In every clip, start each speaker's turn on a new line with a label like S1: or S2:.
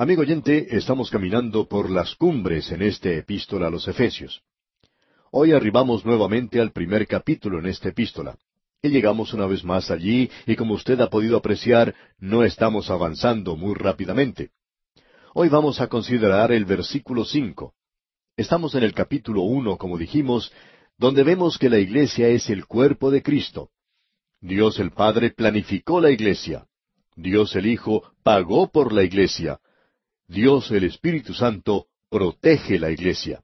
S1: Amigo oyente, estamos caminando por las cumbres en este epístola a los Efesios. Hoy arribamos nuevamente al primer capítulo en esta epístola. Y llegamos una vez más allí, y como usted ha podido apreciar, no estamos avanzando muy rápidamente. Hoy vamos a considerar el versículo cinco. Estamos en el capítulo uno, como dijimos, donde vemos que la iglesia es el cuerpo de Cristo. Dios el Padre planificó la iglesia. Dios el Hijo pagó por la iglesia. Dios el Espíritu Santo protege la iglesia.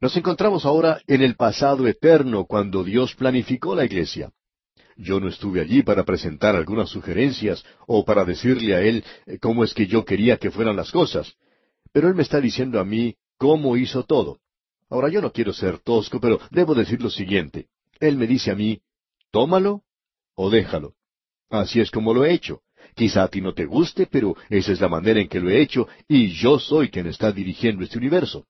S1: Nos encontramos ahora en el pasado eterno cuando Dios planificó la iglesia. Yo no estuve allí para presentar algunas sugerencias o para decirle a Él eh, cómo es que yo quería que fueran las cosas, pero Él me está diciendo a mí cómo hizo todo. Ahora yo no quiero ser tosco, pero debo decir lo siguiente. Él me dice a mí, tómalo o déjalo. Así es como lo he hecho. Quizá a ti no te guste, pero esa es la manera en que lo he hecho, y yo soy quien está dirigiendo este universo.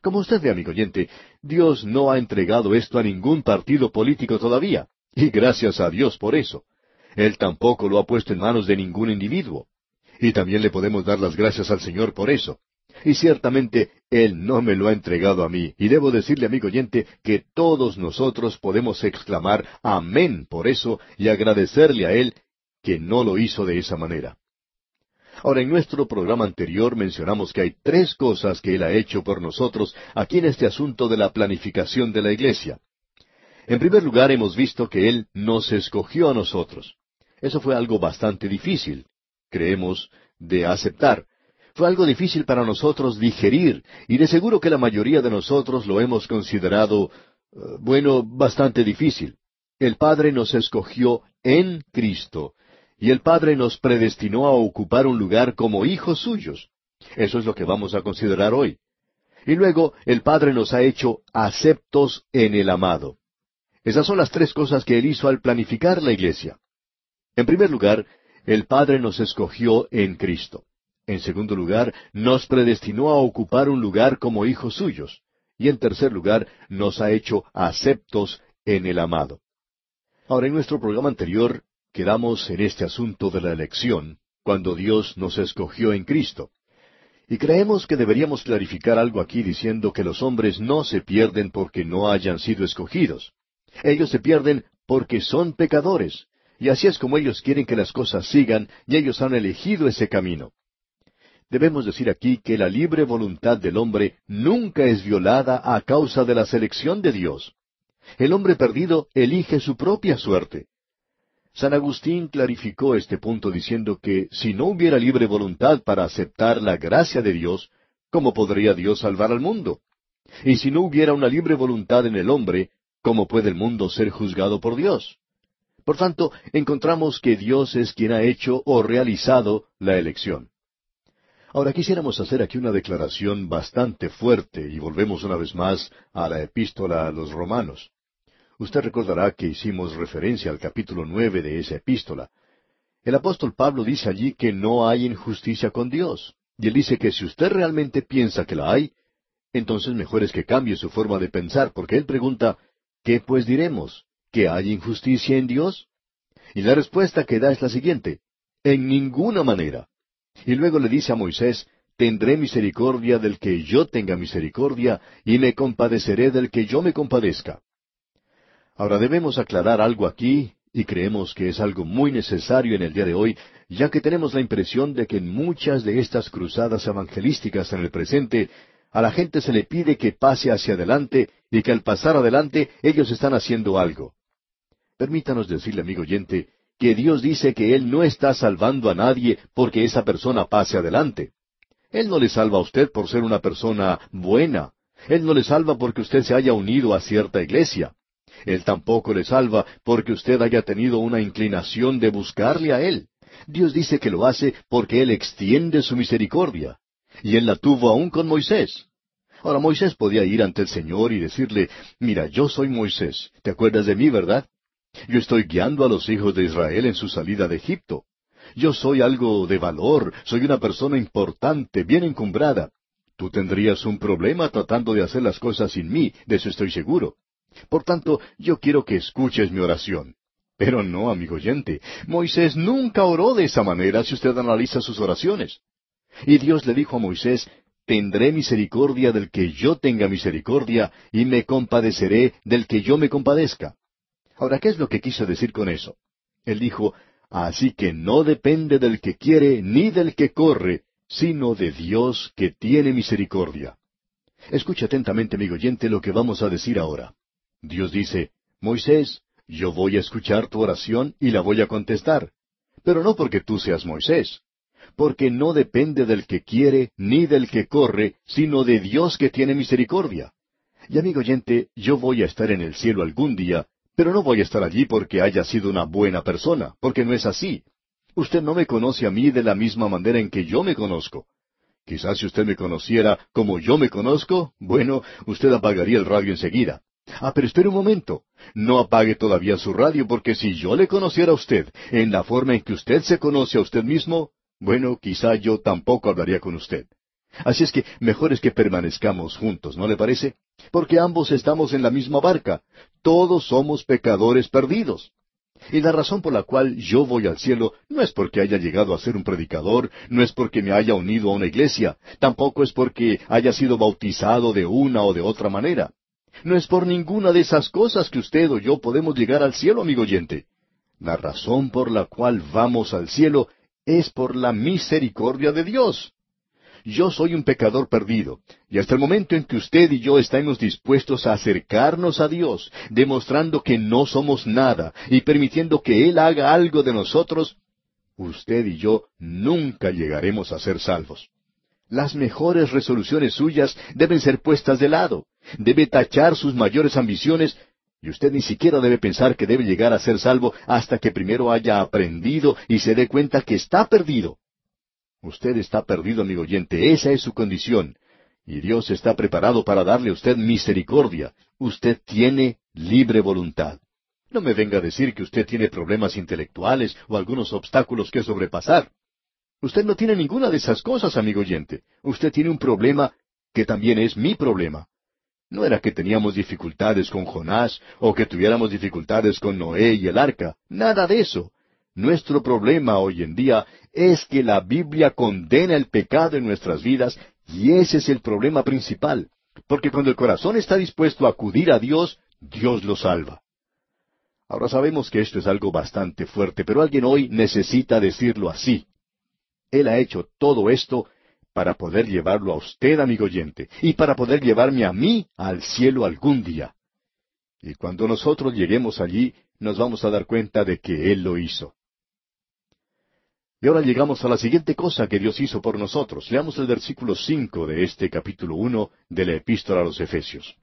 S1: Como usted ve, amigo oyente, Dios no ha entregado esto a ningún partido político todavía, y gracias a Dios por eso. Él tampoco lo ha puesto en manos de ningún individuo. Y también le podemos dar las gracias al Señor por eso. Y ciertamente Él no me lo ha entregado a mí. Y debo decirle, amigo oyente, que todos nosotros podemos exclamar Amén por eso y agradecerle a Él que no lo hizo de esa manera. Ahora, en nuestro programa anterior mencionamos que hay tres cosas que Él ha hecho por nosotros aquí en este asunto de la planificación de la iglesia. En primer lugar, hemos visto que Él nos escogió a nosotros. Eso fue algo bastante difícil, creemos, de aceptar. Fue algo difícil para nosotros digerir, y de seguro que la mayoría de nosotros lo hemos considerado, eh, bueno, bastante difícil. El Padre nos escogió en Cristo, y el Padre nos predestinó a ocupar un lugar como hijos suyos. Eso es lo que vamos a considerar hoy. Y luego el Padre nos ha hecho aceptos en el amado. Esas son las tres cosas que Él hizo al planificar la iglesia. En primer lugar, el Padre nos escogió en Cristo. En segundo lugar, nos predestinó a ocupar un lugar como hijos suyos. Y en tercer lugar, nos ha hecho aceptos en el amado. Ahora, en nuestro programa anterior quedamos en este asunto de la elección, cuando Dios nos escogió en Cristo. Y creemos que deberíamos clarificar algo aquí diciendo que los hombres no se pierden porque no hayan sido escogidos. Ellos se pierden porque son pecadores, y así es como ellos quieren que las cosas sigan, y ellos han elegido ese camino. Debemos decir aquí que la libre voluntad del hombre nunca es violada a causa de la selección de Dios. El hombre perdido elige su propia suerte. San Agustín clarificó este punto diciendo que si no hubiera libre voluntad para aceptar la gracia de Dios, ¿cómo podría Dios salvar al mundo? Y si no hubiera una libre voluntad en el hombre, ¿cómo puede el mundo ser juzgado por Dios? Por tanto, encontramos que Dios es quien ha hecho o realizado la elección. Ahora quisiéramos hacer aquí una declaración bastante fuerte y volvemos una vez más a la epístola a los romanos. Usted recordará que hicimos referencia al capítulo nueve de esa epístola. El apóstol Pablo dice allí que no hay injusticia con Dios. Y él dice que si usted realmente piensa que la hay, entonces mejor es que cambie su forma de pensar, porque él pregunta, ¿qué pues diremos? ¿Que hay injusticia en Dios? Y la respuesta que da es la siguiente, en ninguna manera. Y luego le dice a Moisés, tendré misericordia del que yo tenga misericordia, y me compadeceré del que yo me compadezca. Ahora debemos aclarar algo aquí, y creemos que es algo muy necesario en el día de hoy, ya que tenemos la impresión de que en muchas de estas cruzadas evangelísticas en el presente, a la gente se le pide que pase hacia adelante y que al pasar adelante ellos están haciendo algo. Permítanos decirle, amigo oyente, que Dios dice que Él no está salvando a nadie porque esa persona pase adelante. Él no le salva a usted por ser una persona buena. Él no le salva porque usted se haya unido a cierta iglesia. Él tampoco le salva porque usted haya tenido una inclinación de buscarle a Él. Dios dice que lo hace porque Él extiende su misericordia. Y Él la tuvo aún con Moisés. Ahora Moisés podía ir ante el Señor y decirle, mira, yo soy Moisés, ¿te acuerdas de mí, verdad? Yo estoy guiando a los hijos de Israel en su salida de Egipto. Yo soy algo de valor, soy una persona importante, bien encumbrada. Tú tendrías un problema tratando de hacer las cosas sin mí, de eso estoy seguro. Por tanto, yo quiero que escuches mi oración. Pero no, amigo oyente, Moisés nunca oró de esa manera si usted analiza sus oraciones. Y Dios le dijo a Moisés, Tendré misericordia del que yo tenga misericordia, y me compadeceré del que yo me compadezca. Ahora, ¿qué es lo que quiso decir con eso? Él dijo, Así que no depende del que quiere ni del que corre, sino de Dios que tiene misericordia. Escucha atentamente, amigo oyente, lo que vamos a decir ahora. Dios dice, Moisés, yo voy a escuchar tu oración y la voy a contestar. Pero no porque tú seas Moisés, porque no depende del que quiere ni del que corre, sino de Dios que tiene misericordia. Y amigo oyente, yo voy a estar en el cielo algún día, pero no voy a estar allí porque haya sido una buena persona, porque no es así. Usted no me conoce a mí de la misma manera en que yo me conozco. Quizás si usted me conociera como yo me conozco, bueno, usted apagaría el radio enseguida. Ah, pero espere un momento. No apague todavía su radio porque si yo le conociera a usted en la forma en que usted se conoce a usted mismo, bueno, quizá yo tampoco hablaría con usted. Así es que mejor es que permanezcamos juntos, ¿no le parece? Porque ambos estamos en la misma barca. Todos somos pecadores perdidos. Y la razón por la cual yo voy al cielo no es porque haya llegado a ser un predicador, no es porque me haya unido a una iglesia, tampoco es porque haya sido bautizado de una o de otra manera. No es por ninguna de esas cosas que usted o yo podemos llegar al cielo, amigo oyente. La razón por la cual vamos al cielo es por la misericordia de Dios. Yo soy un pecador perdido, y hasta el momento en que usted y yo estamos dispuestos a acercarnos a Dios, demostrando que no somos nada y permitiendo que Él haga algo de nosotros, usted y yo nunca llegaremos a ser salvos. Las mejores resoluciones suyas deben ser puestas de lado. Debe tachar sus mayores ambiciones y usted ni siquiera debe pensar que debe llegar a ser salvo hasta que primero haya aprendido y se dé cuenta que está perdido. Usted está perdido, amigo oyente, esa es su condición. Y Dios está preparado para darle a usted misericordia. Usted tiene libre voluntad. No me venga a decir que usted tiene problemas intelectuales o algunos obstáculos que sobrepasar. Usted no tiene ninguna de esas cosas, amigo oyente. Usted tiene un problema que también es mi problema. No era que teníamos dificultades con Jonás o que tuviéramos dificultades con Noé y el arca. Nada de eso. Nuestro problema hoy en día es que la Biblia condena el pecado en nuestras vidas y ese es el problema principal. Porque cuando el corazón está dispuesto a acudir a Dios, Dios lo salva. Ahora sabemos que esto es algo bastante fuerte, pero alguien hoy necesita decirlo así. Él ha hecho todo esto para poder llevarlo a usted, amigo oyente, y para poder llevarme a mí al cielo algún día. Y cuando nosotros lleguemos allí, nos vamos a dar cuenta de que Él lo hizo. Y ahora llegamos a la siguiente cosa que Dios hizo por nosotros. Leamos el versículo cinco de este capítulo uno de la Epístola a los Efesios.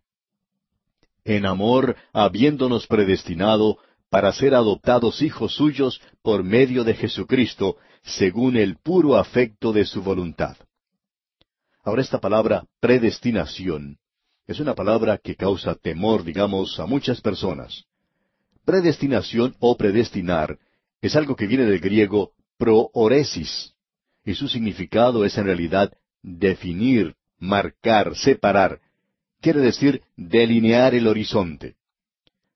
S1: En amor, habiéndonos predestinado para ser adoptados hijos suyos por medio de Jesucristo, según el puro afecto de su voluntad. Ahora esta palabra predestinación es una palabra que causa temor, digamos, a muchas personas. Predestinación o predestinar es algo que viene del griego prooresis, y su significado es en realidad definir, marcar, separar. Quiere decir delinear el horizonte.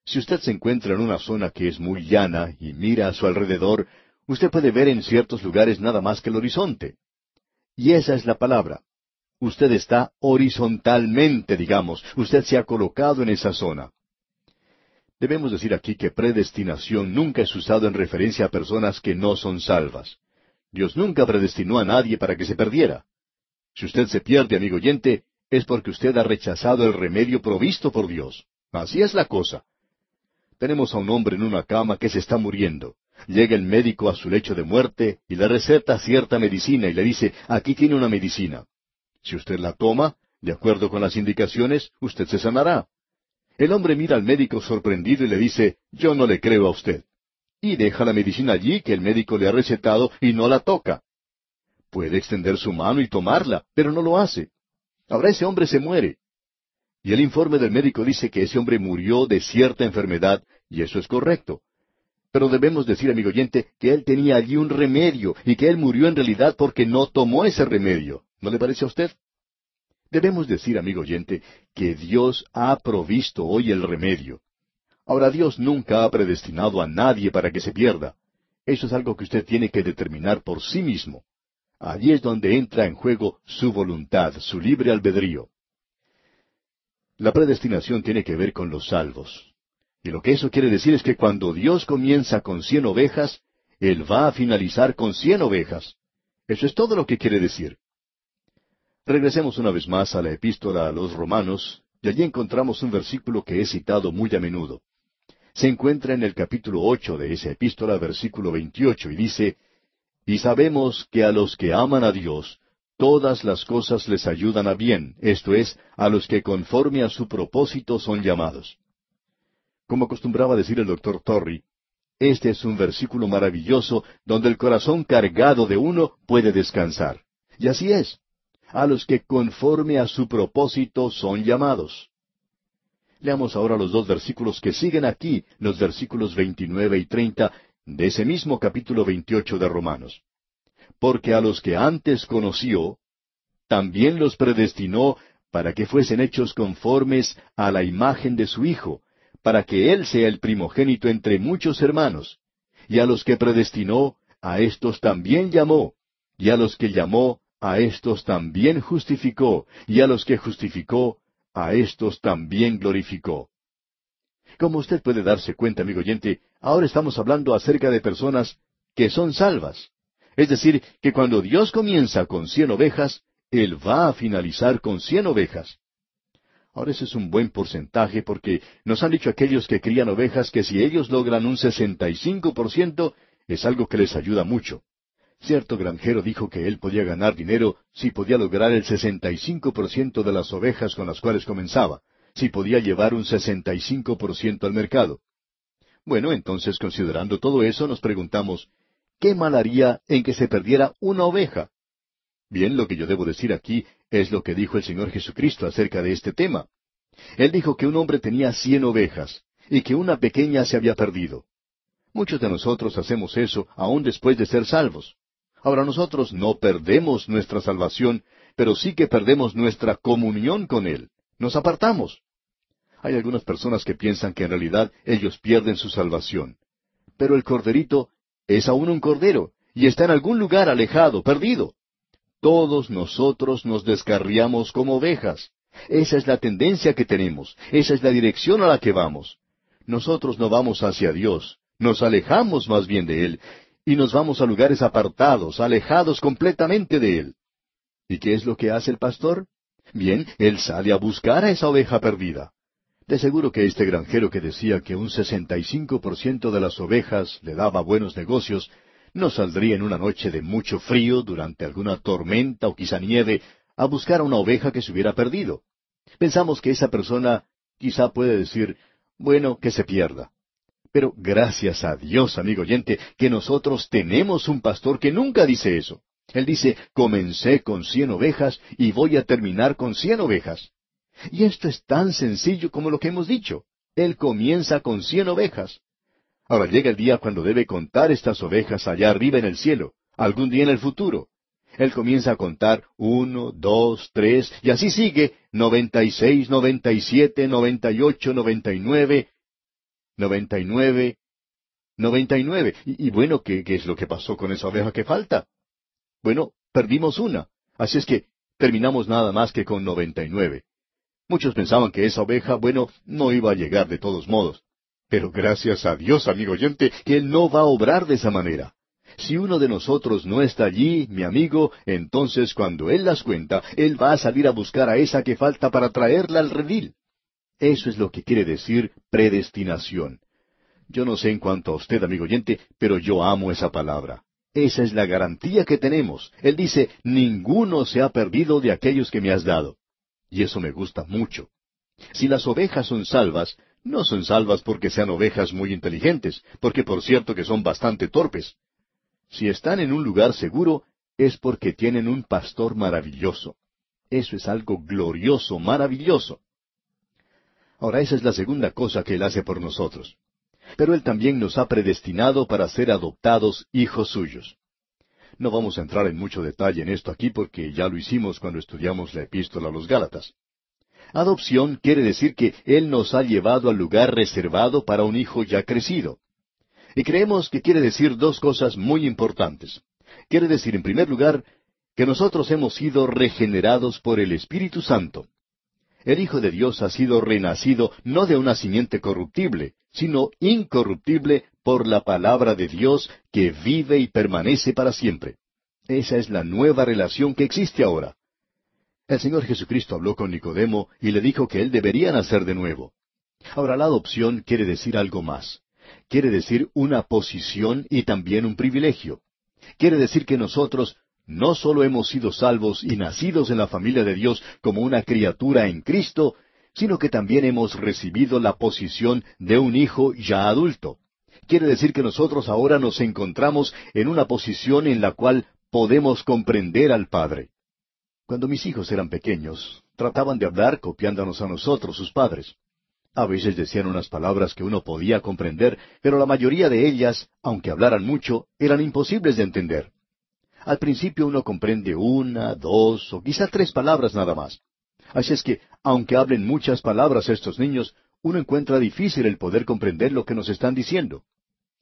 S1: Si usted se encuentra en una zona que es muy llana y mira a su alrededor, usted puede ver en ciertos lugares nada más que el horizonte. Y esa es la palabra. Usted está horizontalmente, digamos, usted se ha colocado en esa zona. Debemos decir aquí que predestinación nunca es usado en referencia a personas que no son salvas. Dios nunca predestinó a nadie para que se perdiera. Si usted se pierde, amigo oyente, es porque usted ha rechazado el remedio provisto por Dios. Así es la cosa. Tenemos a un hombre en una cama que se está muriendo. Llega el médico a su lecho de muerte y le receta cierta medicina y le dice, aquí tiene una medicina. Si usted la toma, de acuerdo con las indicaciones, usted se sanará. El hombre mira al médico sorprendido y le dice, yo no le creo a usted. Y deja la medicina allí que el médico le ha recetado y no la toca. Puede extender su mano y tomarla, pero no lo hace. Ahora ese hombre se muere. Y el informe del médico dice que ese hombre murió de cierta enfermedad, y eso es correcto. Pero debemos decir, amigo oyente, que él tenía allí un remedio, y que él murió en realidad porque no tomó ese remedio. ¿No le parece a usted? Debemos decir, amigo oyente, que Dios ha provisto hoy el remedio. Ahora Dios nunca ha predestinado a nadie para que se pierda. Eso es algo que usted tiene que determinar por sí mismo. Allí es donde entra en juego su voluntad, su libre albedrío. La predestinación tiene que ver con los salvos. Y lo que eso quiere decir es que cuando Dios comienza con cien ovejas, Él va a finalizar con cien ovejas. Eso es todo lo que quiere decir. Regresemos una vez más a la epístola a los romanos, y allí encontramos un versículo que he citado muy a menudo. Se encuentra en el capítulo ocho de esa epístola, versículo veintiocho, y dice, Y sabemos que a los que aman a Dios, todas las cosas les ayudan a bien, esto es, a los que conforme a su propósito son llamados. Como acostumbraba decir el doctor Torrey, este es un versículo maravilloso donde el corazón cargado de uno puede descansar. Y así es. A los que conforme a su propósito son llamados. Leamos ahora los dos versículos que siguen aquí, los versículos 29 y 30 de ese mismo capítulo 28 de Romanos. Porque a los que antes conoció, también los predestinó para que fuesen hechos conformes a la imagen de su Hijo, para que Él sea el primogénito entre muchos hermanos. Y a los que predestinó, a éstos también llamó, y a los que llamó, a éstos también justificó, y a los que justificó, a éstos también glorificó. Como usted puede darse cuenta, amigo oyente, ahora estamos hablando acerca de personas que son salvas. Es decir, que cuando Dios comienza con cien ovejas, Él va a finalizar con cien ovejas. Ahora ese es un buen porcentaje porque nos han dicho aquellos que crían ovejas que si ellos logran un 65% es algo que les ayuda mucho. Cierto granjero dijo que él podía ganar dinero si podía lograr el 65% de las ovejas con las cuales comenzaba, si podía llevar un 65% al mercado. Bueno, entonces considerando todo eso nos preguntamos, ¿qué mal haría en que se perdiera una oveja? Bien, lo que yo debo decir aquí es lo que dijo el Señor Jesucristo acerca de este tema. Él dijo que un hombre tenía cien ovejas y que una pequeña se había perdido. Muchos de nosotros hacemos eso aún después de ser salvos. Ahora nosotros no perdemos nuestra salvación, pero sí que perdemos nuestra comunión con Él. Nos apartamos. Hay algunas personas que piensan que en realidad ellos pierden su salvación. Pero el corderito es aún un cordero y está en algún lugar alejado, perdido. Todos nosotros nos descarriamos como ovejas. Esa es la tendencia que tenemos, esa es la dirección a la que vamos. Nosotros no vamos hacia Dios, nos alejamos más bien de Él, y nos vamos a lugares apartados, alejados completamente de Él. ¿Y qué es lo que hace el pastor? Bien, Él sale a buscar a esa oveja perdida. De seguro que este granjero que decía que un sesenta y cinco por ciento de las ovejas le daba buenos negocios, no saldría en una noche de mucho frío, durante alguna tormenta o quizá nieve, a buscar a una oveja que se hubiera perdido. Pensamos que esa persona quizá puede decir, bueno, que se pierda. Pero gracias a Dios, amigo oyente, que nosotros tenemos un pastor que nunca dice eso. Él dice, comencé con cien ovejas y voy a terminar con cien ovejas. Y esto es tan sencillo como lo que hemos dicho. Él comienza con cien ovejas. Ahora llega el día cuando debe contar estas ovejas allá arriba en el cielo, algún día en el futuro. Él comienza a contar uno, dos, tres, y así sigue, noventa y seis, noventa y siete, noventa y ocho, noventa y nueve, noventa y nueve, noventa y nueve. Y, bueno, ¿qué, ¿qué es lo que pasó con esa oveja que falta? Bueno, perdimos una. Así es que terminamos nada más que con noventa y nueve. Muchos pensaban que esa oveja, bueno, no iba a llegar de todos modos. Pero gracias a Dios, amigo oyente, que Él no va a obrar de esa manera. Si uno de nosotros no está allí, mi amigo, entonces cuando Él las cuenta, Él va a salir a buscar a esa que falta para traerla al redil. Eso es lo que quiere decir predestinación. Yo no sé en cuanto a usted, amigo oyente, pero yo amo esa palabra. Esa es la garantía que tenemos. Él dice, ninguno se ha perdido de aquellos que me has dado. Y eso me gusta mucho. Si las ovejas son salvas, no son salvas porque sean ovejas muy inteligentes, porque por cierto que son bastante torpes. Si están en un lugar seguro, es porque tienen un pastor maravilloso. Eso es algo glorioso, maravilloso. Ahora esa es la segunda cosa que Él hace por nosotros. Pero Él también nos ha predestinado para ser adoptados hijos suyos. No vamos a entrar en mucho detalle en esto aquí porque ya lo hicimos cuando estudiamos la epístola a los Gálatas. Adopción quiere decir que Él nos ha llevado al lugar reservado para un hijo ya crecido. Y creemos que quiere decir dos cosas muy importantes. Quiere decir, en primer lugar, que nosotros hemos sido regenerados por el Espíritu Santo. El Hijo de Dios ha sido renacido no de una simiente corruptible, sino incorruptible por la palabra de Dios que vive y permanece para siempre. Esa es la nueva relación que existe ahora. El Señor Jesucristo habló con Nicodemo y le dijo que él debería nacer de nuevo. Ahora la adopción quiere decir algo más. Quiere decir una posición y también un privilegio. Quiere decir que nosotros no solo hemos sido salvos y nacidos en la familia de Dios como una criatura en Cristo, sino que también hemos recibido la posición de un hijo ya adulto. Quiere decir que nosotros ahora nos encontramos en una posición en la cual podemos comprender al Padre. Cuando mis hijos eran pequeños, trataban de hablar copiándonos a nosotros, sus padres. A veces decían unas palabras que uno podía comprender, pero la mayoría de ellas, aunque hablaran mucho, eran imposibles de entender. Al principio uno comprende una, dos o quizá tres palabras nada más. Así es que, aunque hablen muchas palabras estos niños, uno encuentra difícil el poder comprender lo que nos están diciendo.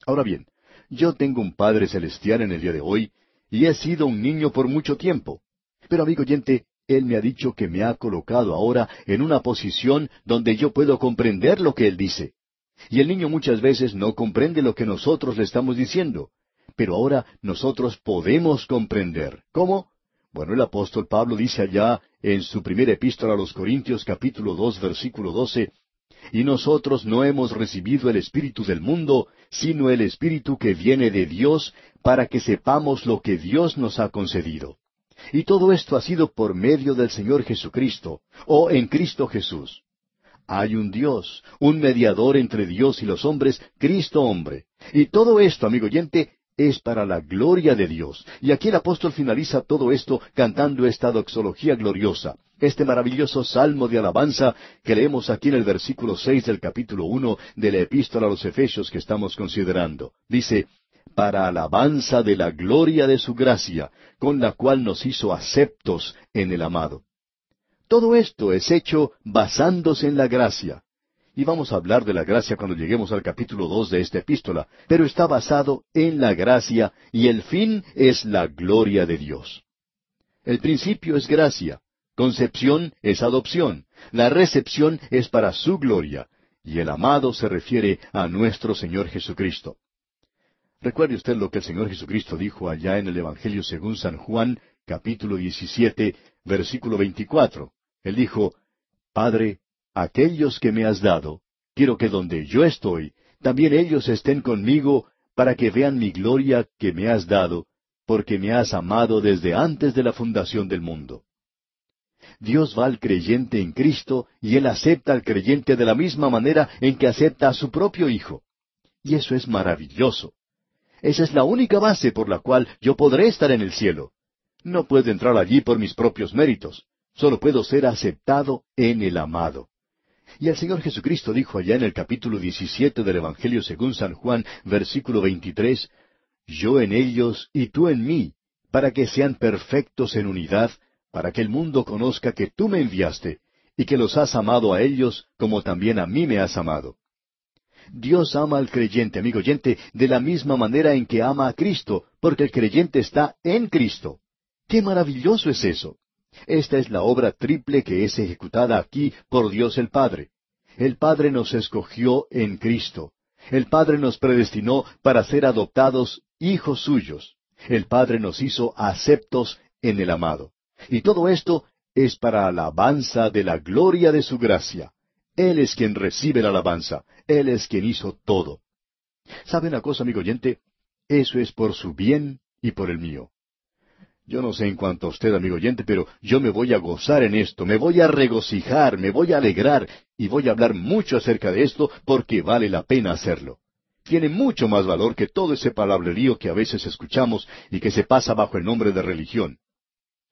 S1: Ahora bien, yo tengo un Padre Celestial en el día de hoy, y he sido un niño por mucho tiempo. Pero amigo oyente, Él me ha dicho que me ha colocado ahora en una posición donde yo puedo comprender lo que Él dice. Y el niño muchas veces no comprende lo que nosotros le estamos diciendo. Pero ahora nosotros podemos comprender. ¿Cómo? Bueno, el apóstol Pablo dice allá en su primera epístola a los Corintios capítulo dos versículo doce, y nosotros no hemos recibido el Espíritu del mundo, sino el Espíritu que viene de Dios, para que sepamos lo que Dios nos ha concedido. Y todo esto ha sido por medio del Señor Jesucristo, o en Cristo Jesús. Hay un Dios, un mediador entre Dios y los hombres, Cristo hombre. Y todo esto, amigo oyente, es para la gloria de Dios. Y aquí el apóstol finaliza todo esto cantando esta doxología gloriosa, este maravilloso salmo de alabanza que leemos aquí en el versículo seis del capítulo uno de la epístola a los Efesios que estamos considerando. Dice, para alabanza de la gloria de su gracia, con la cual nos hizo aceptos en el amado. Todo esto es hecho basándose en la gracia. Y vamos a hablar de la gracia cuando lleguemos al capítulo dos de esta epístola, pero está basado en la gracia y el fin es la gloria de Dios. El principio es gracia, concepción es adopción, la recepción es para su gloria, y el amado se refiere a nuestro Señor Jesucristo. Recuerde usted lo que el Señor Jesucristo dijo allá en el Evangelio según San Juan, capítulo 17, versículo 24. Él dijo, Padre, aquellos que me has dado, quiero que donde yo estoy, también ellos estén conmigo para que vean mi gloria que me has dado, porque me has amado desde antes de la fundación del mundo. Dios va al creyente en Cristo y Él acepta al creyente de la misma manera en que acepta a su propio Hijo. Y eso es maravilloso. Esa es la única base por la cual yo podré estar en el cielo. No puedo entrar allí por mis propios méritos. Solo puedo ser aceptado en el amado. Y el Señor Jesucristo dijo allá en el capítulo 17 del Evangelio según San Juan, versículo 23, Yo en ellos y tú en mí, para que sean perfectos en unidad, para que el mundo conozca que tú me enviaste, y que los has amado a ellos como también a mí me has amado. Dios ama al creyente, amigo oyente, de la misma manera en que ama a Cristo, porque el creyente está en Cristo. ¡Qué maravilloso es eso! Esta es la obra triple que es ejecutada aquí por Dios el Padre. El Padre nos escogió en Cristo. El Padre nos predestinó para ser adoptados hijos suyos. El Padre nos hizo aceptos en el amado. Y todo esto es para alabanza de la gloria de su gracia. Él es quien recibe la alabanza. Él es quien hizo todo. ¿Sabe una cosa, amigo oyente? Eso es por su bien y por el mío. Yo no sé en cuanto a usted, amigo oyente, pero yo me voy a gozar en esto, me voy a regocijar, me voy a alegrar y voy a hablar mucho acerca de esto porque vale la pena hacerlo. Tiene mucho más valor que todo ese palabrerío que a veces escuchamos y que se pasa bajo el nombre de religión.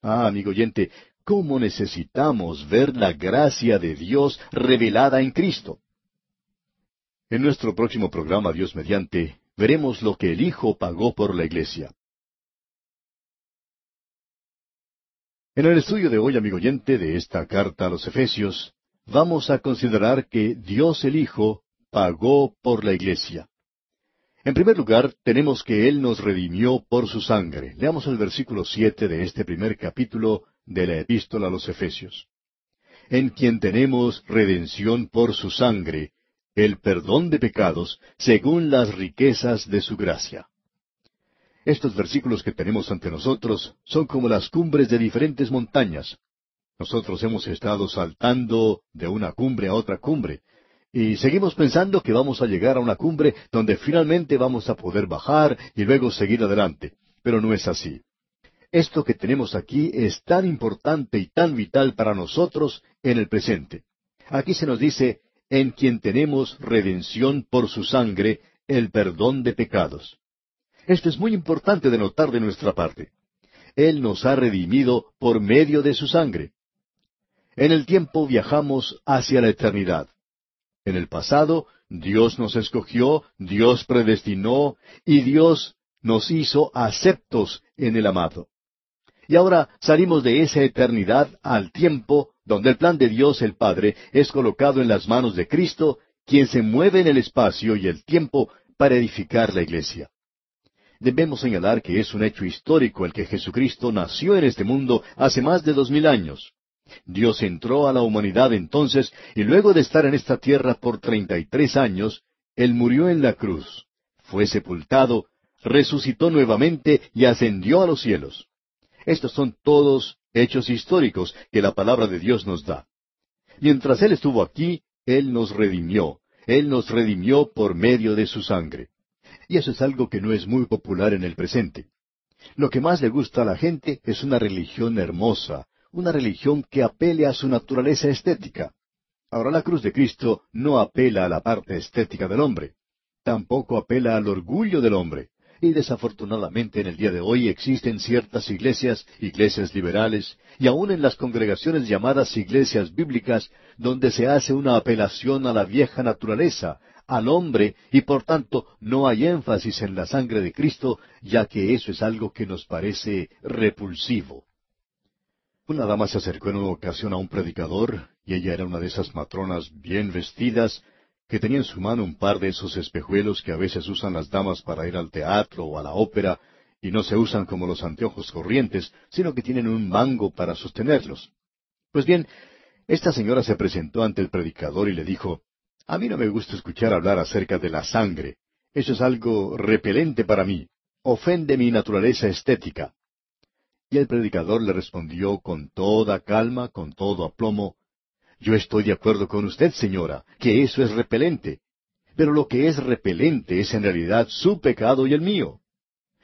S1: Ah, amigo oyente, ¿cómo necesitamos ver la gracia de Dios revelada en Cristo? En nuestro próximo programa, Dios mediante, veremos lo que el Hijo pagó por la Iglesia. En el estudio de hoy, amigo oyente, de esta carta a los Efesios, vamos a considerar que Dios el Hijo pagó por la Iglesia. En primer lugar, tenemos que Él nos redimió por su sangre. Leamos el versículo siete de este primer capítulo de la epístola a los Efesios. En quien tenemos redención por su sangre, el perdón de pecados, según las riquezas de su gracia. Estos versículos que tenemos ante nosotros son como las cumbres de diferentes montañas. Nosotros hemos estado saltando de una cumbre a otra cumbre, y seguimos pensando que vamos a llegar a una cumbre donde finalmente vamos a poder bajar y luego seguir adelante. Pero no es así. Esto que tenemos aquí es tan importante y tan vital para nosotros en el presente. Aquí se nos dice, en quien tenemos redención por su sangre, el perdón de pecados. Esto es muy importante de notar de nuestra parte. Él nos ha redimido por medio de su sangre. En el tiempo viajamos hacia la eternidad. En el pasado, Dios nos escogió, Dios predestinó y Dios nos hizo aceptos en el amado. Y ahora salimos de esa eternidad al tiempo donde el plan de Dios el Padre es colocado en las manos de Cristo, quien se mueve en el espacio y el tiempo para edificar la iglesia. Debemos señalar que es un hecho histórico el que Jesucristo nació en este mundo hace más de dos mil años. Dios entró a la humanidad entonces y luego de estar en esta tierra por treinta y tres años, Él murió en la cruz, fue sepultado, resucitó nuevamente y ascendió a los cielos. Estos son todos hechos históricos que la palabra de Dios nos da. Mientras Él estuvo aquí, Él nos redimió. Él nos redimió por medio de su sangre. Y eso es algo que no es muy popular en el presente. Lo que más le gusta a la gente es una religión hermosa, una religión que apele a su naturaleza estética. Ahora la cruz de Cristo no apela a la parte estética del hombre, tampoco apela al orgullo del hombre, y desafortunadamente en el día de hoy existen ciertas iglesias, iglesias liberales, y aun en las congregaciones llamadas iglesias bíblicas, donde se hace una apelación a la vieja naturaleza, al hombre, y por tanto no hay énfasis en la sangre de Cristo, ya que eso es algo que nos parece repulsivo. Una dama se acercó en una ocasión a un predicador, y ella era una de esas matronas bien vestidas, que tenía en su mano un par de esos espejuelos que a veces usan las damas para ir al teatro o a la ópera, y no se usan como los anteojos corrientes, sino que tienen un mango para sostenerlos. Pues bien, esta señora se presentó ante el predicador y le dijo, A mí no me gusta escuchar hablar acerca de la sangre. Eso es algo repelente para mí. Ofende mi naturaleza estética. Y el predicador le respondió con toda calma, con todo aplomo, yo estoy de acuerdo con usted, señora, que eso es repelente. Pero lo que es repelente es en realidad su pecado y el mío.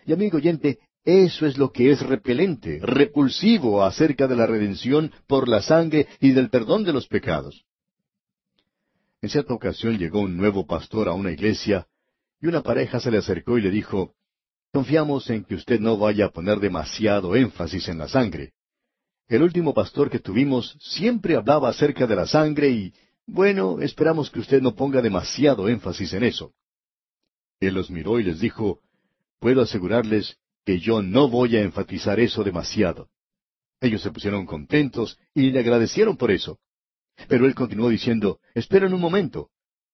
S1: Y amigo oyente, eso es lo que es repelente, repulsivo acerca de la redención por la sangre y del perdón de los pecados. En cierta ocasión llegó un nuevo pastor a una iglesia y una pareja se le acercó y le dijo, Confiamos en que usted no vaya a poner demasiado énfasis en la sangre. El último pastor que tuvimos siempre hablaba acerca de la sangre y, bueno, esperamos que usted no ponga demasiado énfasis en eso. Él los miró y les dijo, puedo asegurarles que yo no voy a enfatizar eso demasiado. Ellos se pusieron contentos y le agradecieron por eso. Pero él continuó diciendo, esperen un momento.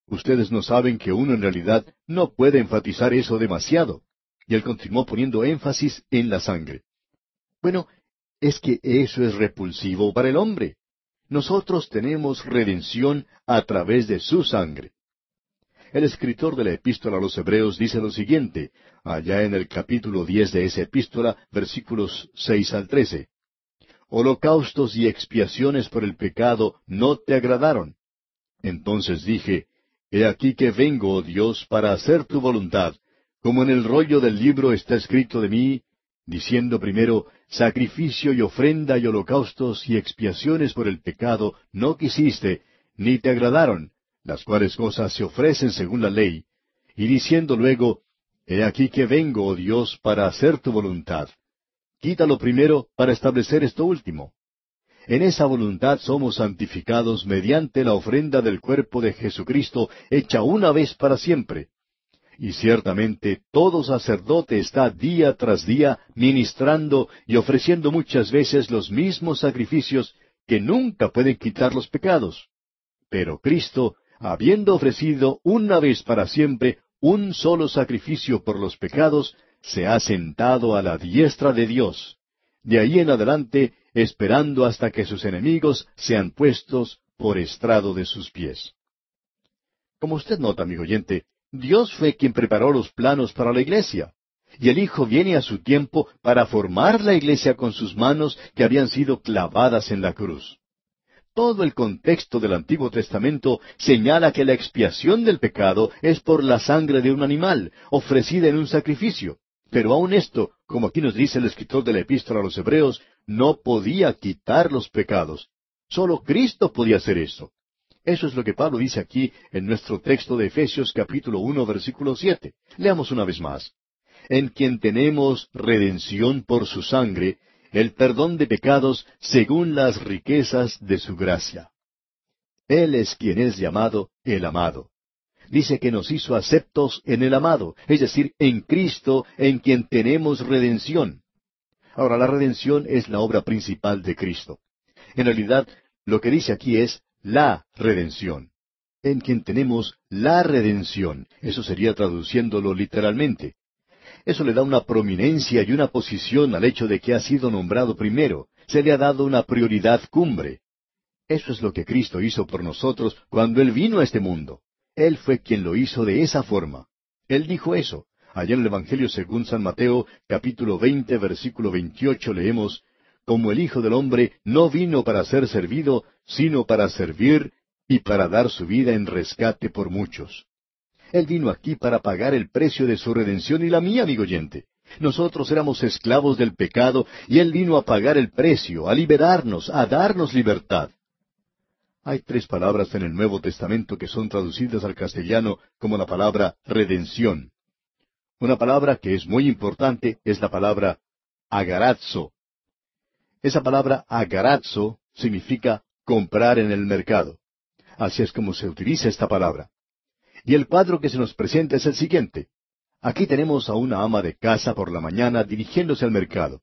S1: Ustedes no saben que uno en realidad no puede enfatizar eso demasiado. Y él continuó poniendo énfasis en la sangre. Bueno, es que eso es repulsivo para el hombre. Nosotros tenemos redención a través de su sangre. El escritor de la epístola a los Hebreos dice lo siguiente, allá en el capítulo diez de esa epístola, versículos seis al trece. Holocaustos y expiaciones por el pecado no te agradaron. Entonces dije, He aquí que vengo, oh Dios, para hacer tu voluntad, como en el rollo del libro está escrito de mí, diciendo primero, sacrificio y ofrenda y holocaustos y expiaciones por el pecado no quisiste, ni te agradaron, las cuales cosas se ofrecen según la ley, y diciendo luego, He aquí que vengo, oh Dios, para hacer tu voluntad. Quítalo primero para establecer esto último. En esa voluntad somos santificados mediante la ofrenda del cuerpo de Jesucristo hecha una vez para siempre y ciertamente todo sacerdote está día tras día ministrando y ofreciendo muchas veces los mismos sacrificios que nunca pueden quitar los pecados. Pero Cristo, habiendo ofrecido una vez para siempre un solo sacrificio por los pecados, se ha sentado a la diestra de Dios. De ahí en adelante, esperando hasta que sus enemigos sean puestos por estrado de sus pies. Como usted nota, amigo oyente, Dios fue quien preparó los planos para la iglesia. Y el Hijo viene a su tiempo para formar la iglesia con sus manos que habían sido clavadas en la cruz. Todo el contexto del Antiguo Testamento señala que la expiación del pecado es por la sangre de un animal, ofrecida en un sacrificio. Pero aun esto, como aquí nos dice el escritor de la epístola a los Hebreos, no podía quitar los pecados. Solo Cristo podía hacer eso. Eso es lo que Pablo dice aquí en nuestro texto de Efesios capítulo uno versículo siete. Leamos una vez más. En quien tenemos redención por su sangre, el perdón de pecados según las riquezas de su gracia. Él es quien es llamado el amado. Dice que nos hizo aceptos en el amado, es decir, en Cristo, en quien tenemos redención. Ahora, la redención es la obra principal de Cristo. En realidad, lo que dice aquí es la redención. En quien tenemos la redención. Eso sería traduciéndolo literalmente. Eso le da una prominencia y una posición al hecho de que ha sido nombrado primero. Se le ha dado una prioridad cumbre. Eso es lo que Cristo hizo por nosotros cuando Él vino a este mundo. Él fue quien lo hizo de esa forma. Él dijo eso. Allá en el Evangelio según San Mateo, capítulo veinte, versículo veintiocho, leemos, Como el Hijo del Hombre no vino para ser servido, sino para servir y para dar su vida en rescate por muchos. Él vino aquí para pagar el precio de su redención y la mía, amigo oyente. Nosotros éramos esclavos del pecado y Él vino a pagar el precio, a liberarnos, a darnos libertad. Hay tres palabras en el Nuevo Testamento que son traducidas al castellano como la palabra redención. Una palabra que es muy importante es la palabra agarazzo. Esa palabra agarazzo significa comprar en el mercado. Así es como se utiliza esta palabra. Y el cuadro que se nos presenta es el siguiente. Aquí tenemos a una ama de casa por la mañana dirigiéndose al mercado.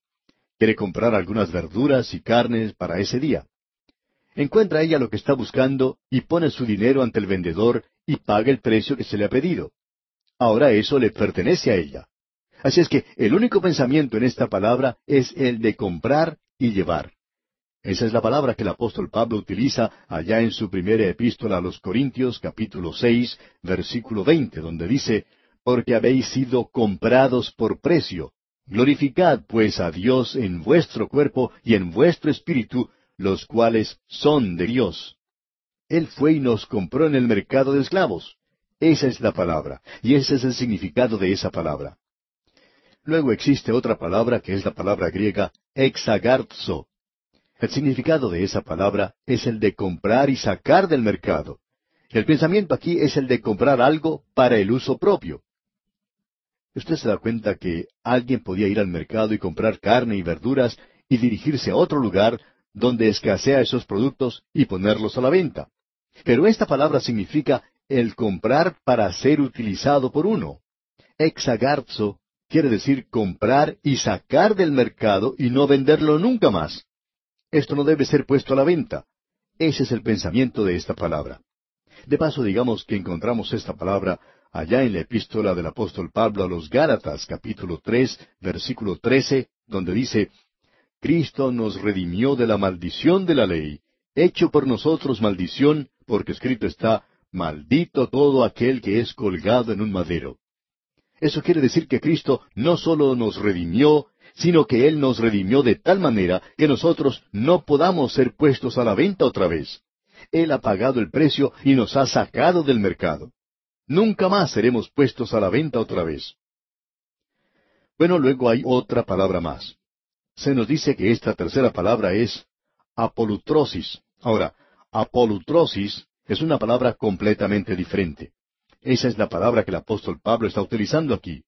S1: Quiere comprar algunas verduras y carnes para ese día. Encuentra ella lo que está buscando y pone su dinero ante el vendedor y paga el precio que se le ha pedido. Ahora eso le pertenece a ella. Así es que el único pensamiento en esta palabra es el de comprar y llevar. Esa es la palabra que el apóstol Pablo utiliza allá en su primera epístola a los Corintios capítulo seis versículo veinte, donde dice, Porque habéis sido comprados por precio. Glorificad pues a Dios en vuestro cuerpo y en vuestro espíritu, los cuales son de Dios. Él fue y nos compró en el mercado de esclavos. Esa es la palabra, y ese es el significado de esa palabra. Luego existe otra palabra que es la palabra griega exagarzo, el significado de esa palabra es el de comprar y sacar del mercado. El pensamiento aquí es el de comprar algo para el uso propio. Usted se da cuenta que alguien podía ir al mercado y comprar carne y verduras y dirigirse a otro lugar donde escasea esos productos y ponerlos a la venta. Pero esta palabra significa el comprar para ser utilizado por uno. Exagarzo quiere decir comprar y sacar del mercado y no venderlo nunca más. Esto no debe ser puesto a la venta. Ese es el pensamiento de esta palabra. De paso, digamos que encontramos esta palabra allá en la epístola del apóstol Pablo a los Gálatas, capítulo tres, versículo trece, donde dice, Cristo nos redimió de la maldición de la ley, hecho por nosotros maldición, porque escrito está, maldito todo aquel que es colgado en un madero. Eso quiere decir que Cristo no solo nos redimió, sino que Él nos redimió de tal manera que nosotros no podamos ser puestos a la venta otra vez. Él ha pagado el precio y nos ha sacado del mercado. Nunca más seremos puestos a la venta otra vez. Bueno, luego hay otra palabra más. Se nos dice que esta tercera palabra es apolutrosis. Ahora, apolutrosis es una palabra completamente diferente. Esa es la palabra que el apóstol Pablo está utilizando aquí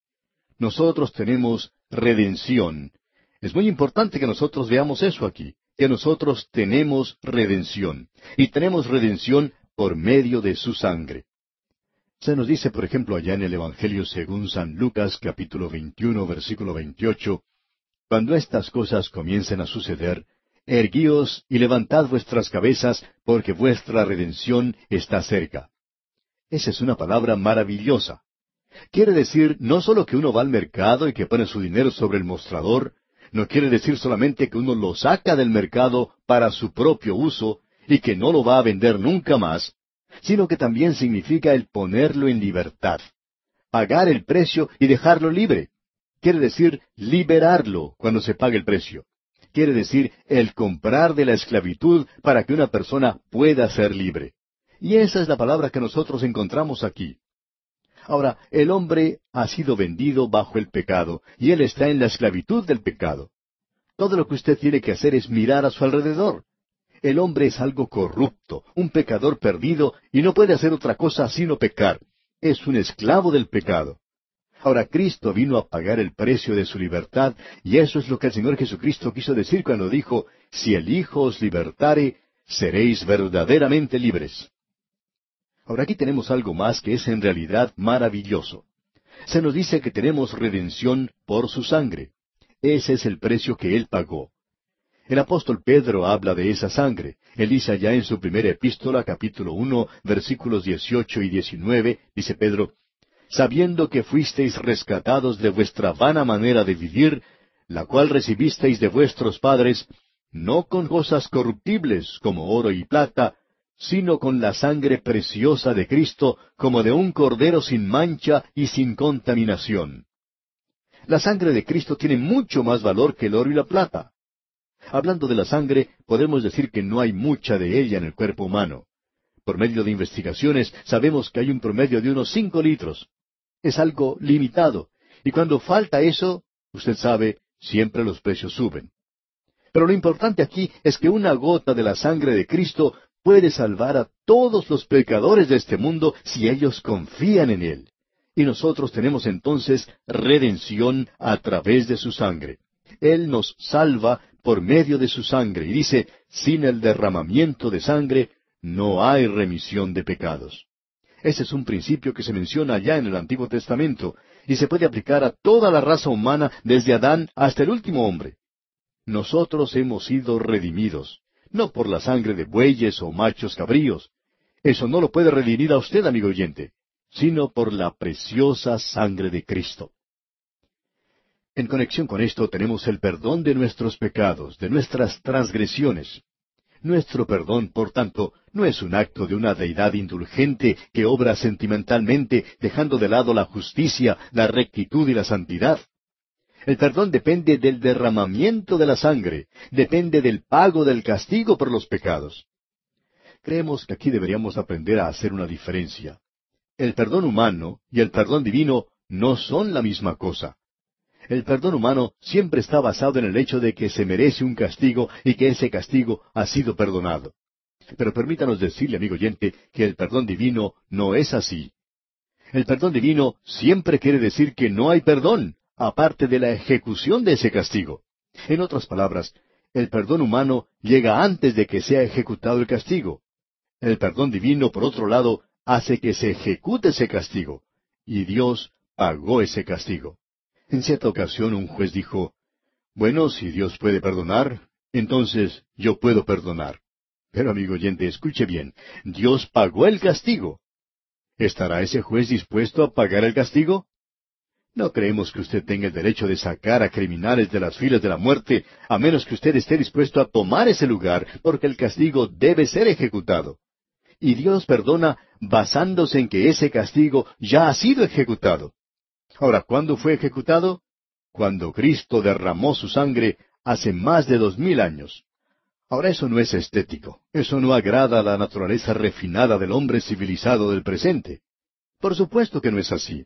S1: nosotros tenemos redención. Es muy importante que nosotros veamos eso aquí, que nosotros tenemos redención. Y tenemos redención por medio de su sangre. Se nos dice, por ejemplo, allá en el Evangelio según San Lucas capítulo 21 versículo 28, Cuando estas cosas comiencen a suceder, erguíos y levantad vuestras cabezas, porque vuestra redención está cerca. Esa es una palabra maravillosa. Quiere decir no solo que uno va al mercado y que pone su dinero sobre el mostrador, no quiere decir solamente que uno lo saca del mercado para su propio uso y que no lo va a vender nunca más, sino que también significa el ponerlo en libertad, pagar el precio y dejarlo libre. Quiere decir liberarlo cuando se pague el precio. Quiere decir el comprar de la esclavitud para que una persona pueda ser libre. Y esa es la palabra que nosotros encontramos aquí. Ahora, el hombre ha sido vendido bajo el pecado, y él está en la esclavitud del pecado. Todo lo que usted tiene que hacer es mirar a su alrededor. El hombre es algo corrupto, un pecador perdido, y no puede hacer otra cosa sino pecar. Es un esclavo del pecado. Ahora Cristo vino a pagar el precio de su libertad, y eso es lo que el Señor Jesucristo quiso decir cuando dijo, Si el Hijo os libertare, seréis verdaderamente libres. Ahora aquí tenemos algo más que es en realidad maravilloso. Se nos dice que tenemos redención por su sangre. Ese es el precio que Él pagó. El apóstol Pedro habla de esa sangre. Él dice allá en su primera epístola, capítulo uno, versículos dieciocho y diecinueve, dice Pedro, sabiendo que fuisteis rescatados de vuestra vana manera de vivir, la cual recibisteis de vuestros padres, no con cosas corruptibles como oro y plata, sino con la sangre preciosa de Cristo, como de un cordero sin mancha y sin contaminación. La sangre de Cristo tiene mucho más valor que el oro y la plata. Hablando de la sangre, podemos decir que no hay mucha de ella en el cuerpo humano. Por medio de investigaciones sabemos que hay un promedio de unos cinco litros. Es algo limitado. Y cuando falta eso, usted sabe, siempre los precios suben. Pero lo importante aquí es que una gota de la sangre de Cristo puede salvar a todos los pecadores de este mundo si ellos confían en Él. Y nosotros tenemos entonces redención a través de su sangre. Él nos salva por medio de su sangre y dice, sin el derramamiento de sangre no hay remisión de pecados. Ese es un principio que se menciona ya en el Antiguo Testamento y se puede aplicar a toda la raza humana desde Adán hasta el último hombre. Nosotros hemos sido redimidos no por la sangre de bueyes o machos cabríos. Eso no lo puede redimir a usted, amigo oyente, sino por la preciosa sangre de Cristo. En conexión con esto tenemos el perdón de nuestros pecados, de nuestras transgresiones. Nuestro perdón, por tanto, no es un acto de una deidad indulgente que obra sentimentalmente, dejando de lado la justicia, la rectitud y la santidad. El perdón depende del derramamiento de la sangre, depende del pago del castigo por los pecados. Creemos que aquí deberíamos aprender a hacer una diferencia. El perdón humano y el perdón divino no son la misma cosa. El perdón humano siempre está basado en el hecho de que se merece un castigo y que ese castigo ha sido perdonado. Pero permítanos decirle, amigo oyente, que el perdón divino no es así. El perdón divino siempre quiere decir que no hay perdón, aparte de la ejecución de ese castigo. En otras palabras, el perdón humano llega antes de que sea ejecutado el castigo. El perdón divino, por otro lado, hace que se ejecute ese castigo. Y Dios pagó ese castigo. En cierta ocasión un juez dijo, Bueno, si Dios puede perdonar, entonces yo puedo perdonar. Pero amigo oyente, escuche bien, Dios pagó el castigo. ¿Estará ese juez dispuesto a pagar el castigo? No creemos que usted tenga el derecho de sacar a criminales de las filas de la muerte, a menos que usted esté dispuesto a tomar ese lugar, porque el castigo debe ser ejecutado. Y Dios perdona basándose en que ese castigo ya ha sido ejecutado. Ahora, ¿cuándo fue ejecutado? Cuando Cristo derramó su sangre hace más de dos mil años. Ahora eso no es estético, eso no agrada a la naturaleza refinada del hombre civilizado del presente. Por supuesto que no es así.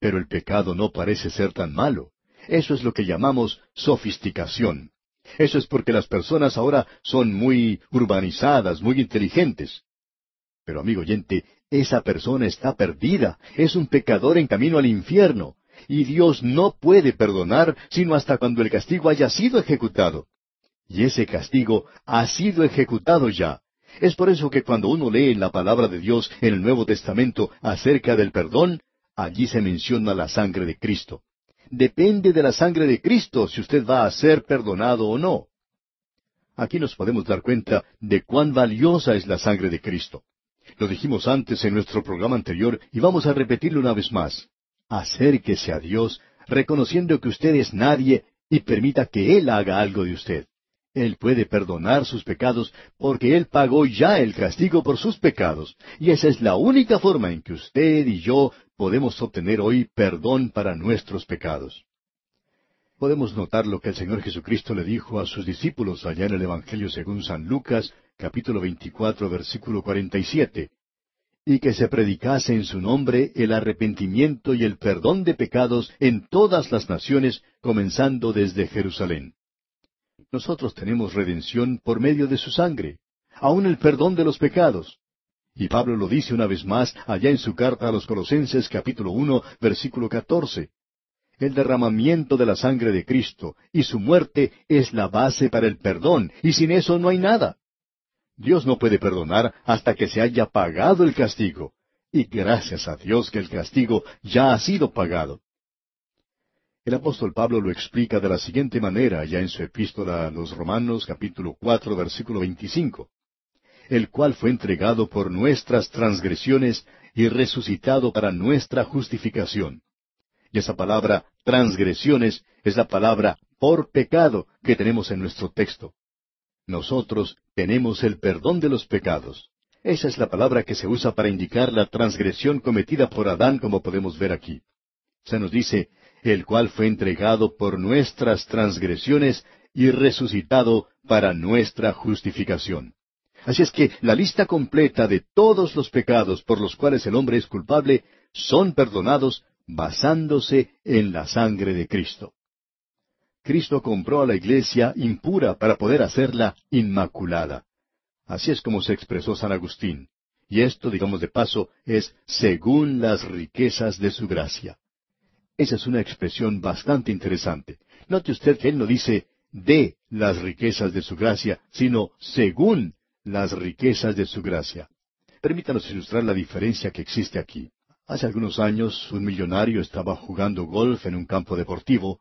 S1: Pero el pecado no parece ser tan malo. Eso es lo que llamamos sofisticación. Eso es porque las personas ahora son muy urbanizadas, muy inteligentes. Pero amigo oyente, esa persona está perdida, es un pecador en camino al infierno, y Dios no puede perdonar sino hasta cuando el castigo haya sido ejecutado. Y ese castigo ha sido ejecutado ya. Es por eso que cuando uno lee la palabra de Dios en el Nuevo Testamento acerca del perdón, Allí se menciona la sangre de Cristo. Depende de la sangre de Cristo si usted va a ser perdonado o no. Aquí nos podemos dar cuenta de cuán valiosa es la sangre de Cristo. Lo dijimos antes en nuestro programa anterior y vamos a repetirlo una vez más. acérquese a Dios, reconociendo que usted es nadie, y permita que Él haga algo de usted. Él puede perdonar sus pecados porque Él pagó ya el castigo por sus pecados, y esa es la única forma en que usted y yo podemos obtener hoy perdón para nuestros pecados. Podemos notar lo que el Señor Jesucristo le dijo a sus discípulos allá en el Evangelio según San Lucas, capítulo 24, versículo 47, y que se predicase en su nombre el arrepentimiento y el perdón de pecados en todas las naciones, comenzando desde Jerusalén. Nosotros tenemos redención por medio de su sangre, aun el perdón de los pecados. Y Pablo lo dice una vez más allá en su carta a los Colosenses capítulo uno, versículo catorce. El derramamiento de la sangre de Cristo y su muerte es la base para el perdón, y sin eso no hay nada. Dios no puede perdonar hasta que se haya pagado el castigo, y gracias a Dios que el castigo ya ha sido pagado. El apóstol Pablo lo explica de la siguiente manera ya en su epístola a los Romanos capítulo cuatro versículo veinticinco, el cual fue entregado por nuestras transgresiones y resucitado para nuestra justificación. Y esa palabra transgresiones es la palabra por pecado que tenemos en nuestro texto. Nosotros tenemos el perdón de los pecados. Esa es la palabra que se usa para indicar la transgresión cometida por Adán, como podemos ver aquí. Se nos dice, el cual fue entregado por nuestras transgresiones y resucitado para nuestra justificación. Así es que la lista completa de todos los pecados por los cuales el hombre es culpable son perdonados basándose en la sangre de Cristo. Cristo compró a la iglesia impura para poder hacerla inmaculada. Así es como se expresó San Agustín. Y esto, digamos de paso, es según las riquezas de su gracia. Esa es una expresión bastante interesante. Note usted que él no dice de las riquezas de su gracia, sino según las riquezas de su gracia. Permítanos ilustrar la diferencia que existe aquí. Hace algunos años un millonario estaba jugando golf en un campo deportivo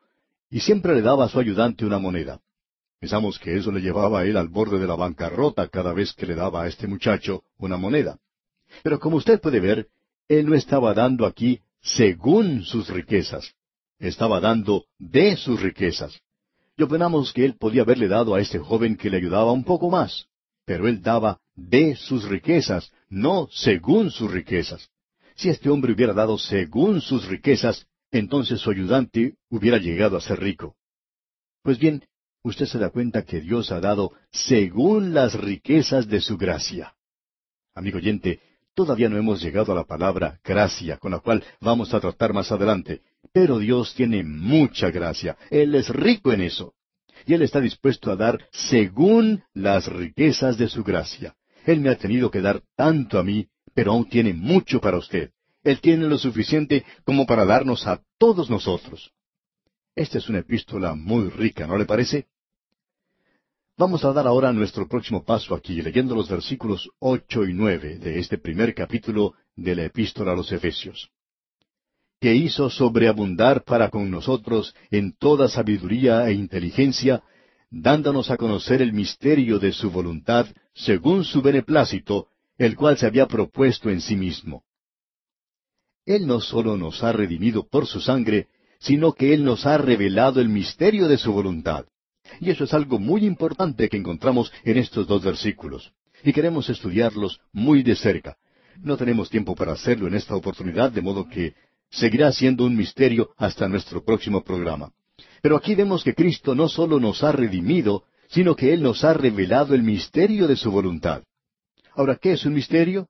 S1: y siempre le daba a su ayudante una moneda. Pensamos que eso le llevaba a él al borde de la bancarrota cada vez que le daba a este muchacho una moneda. Pero como usted puede ver, él no estaba dando aquí según sus riquezas. Estaba dando de sus riquezas. Y opinamos que él podía haberle dado a este joven que le ayudaba un poco más, pero él daba de sus riquezas, no según sus riquezas. Si este hombre hubiera dado según sus riquezas, entonces su ayudante hubiera llegado a ser rico. Pues bien, usted se da cuenta que Dios ha dado según las riquezas de su gracia. Amigo oyente, Todavía no hemos llegado a la palabra gracia, con la cual vamos a tratar más adelante. Pero Dios tiene mucha gracia. Él es rico en eso. Y Él está dispuesto a dar según las riquezas de su gracia. Él me ha tenido que dar tanto a mí, pero aún tiene mucho para usted. Él tiene lo suficiente como para darnos a todos nosotros. Esta es una epístola muy rica, ¿no le parece? Vamos a dar ahora nuestro próximo paso aquí, leyendo los versículos ocho y nueve de este primer capítulo de la epístola a los Efesios. Que hizo sobreabundar para con nosotros en toda sabiduría e inteligencia, dándonos a conocer el misterio de su voluntad, según su beneplácito, el cual se había propuesto en sí mismo. Él no sólo nos ha redimido por su sangre, sino que Él nos ha revelado el misterio de su voluntad. Y eso es algo muy importante que encontramos en estos dos versículos. Y queremos estudiarlos muy de cerca. No tenemos tiempo para hacerlo en esta oportunidad, de modo que seguirá siendo un misterio hasta nuestro próximo programa. Pero aquí vemos que Cristo no solo nos ha redimido, sino que Él nos ha revelado el misterio de su voluntad. Ahora, ¿qué es un misterio?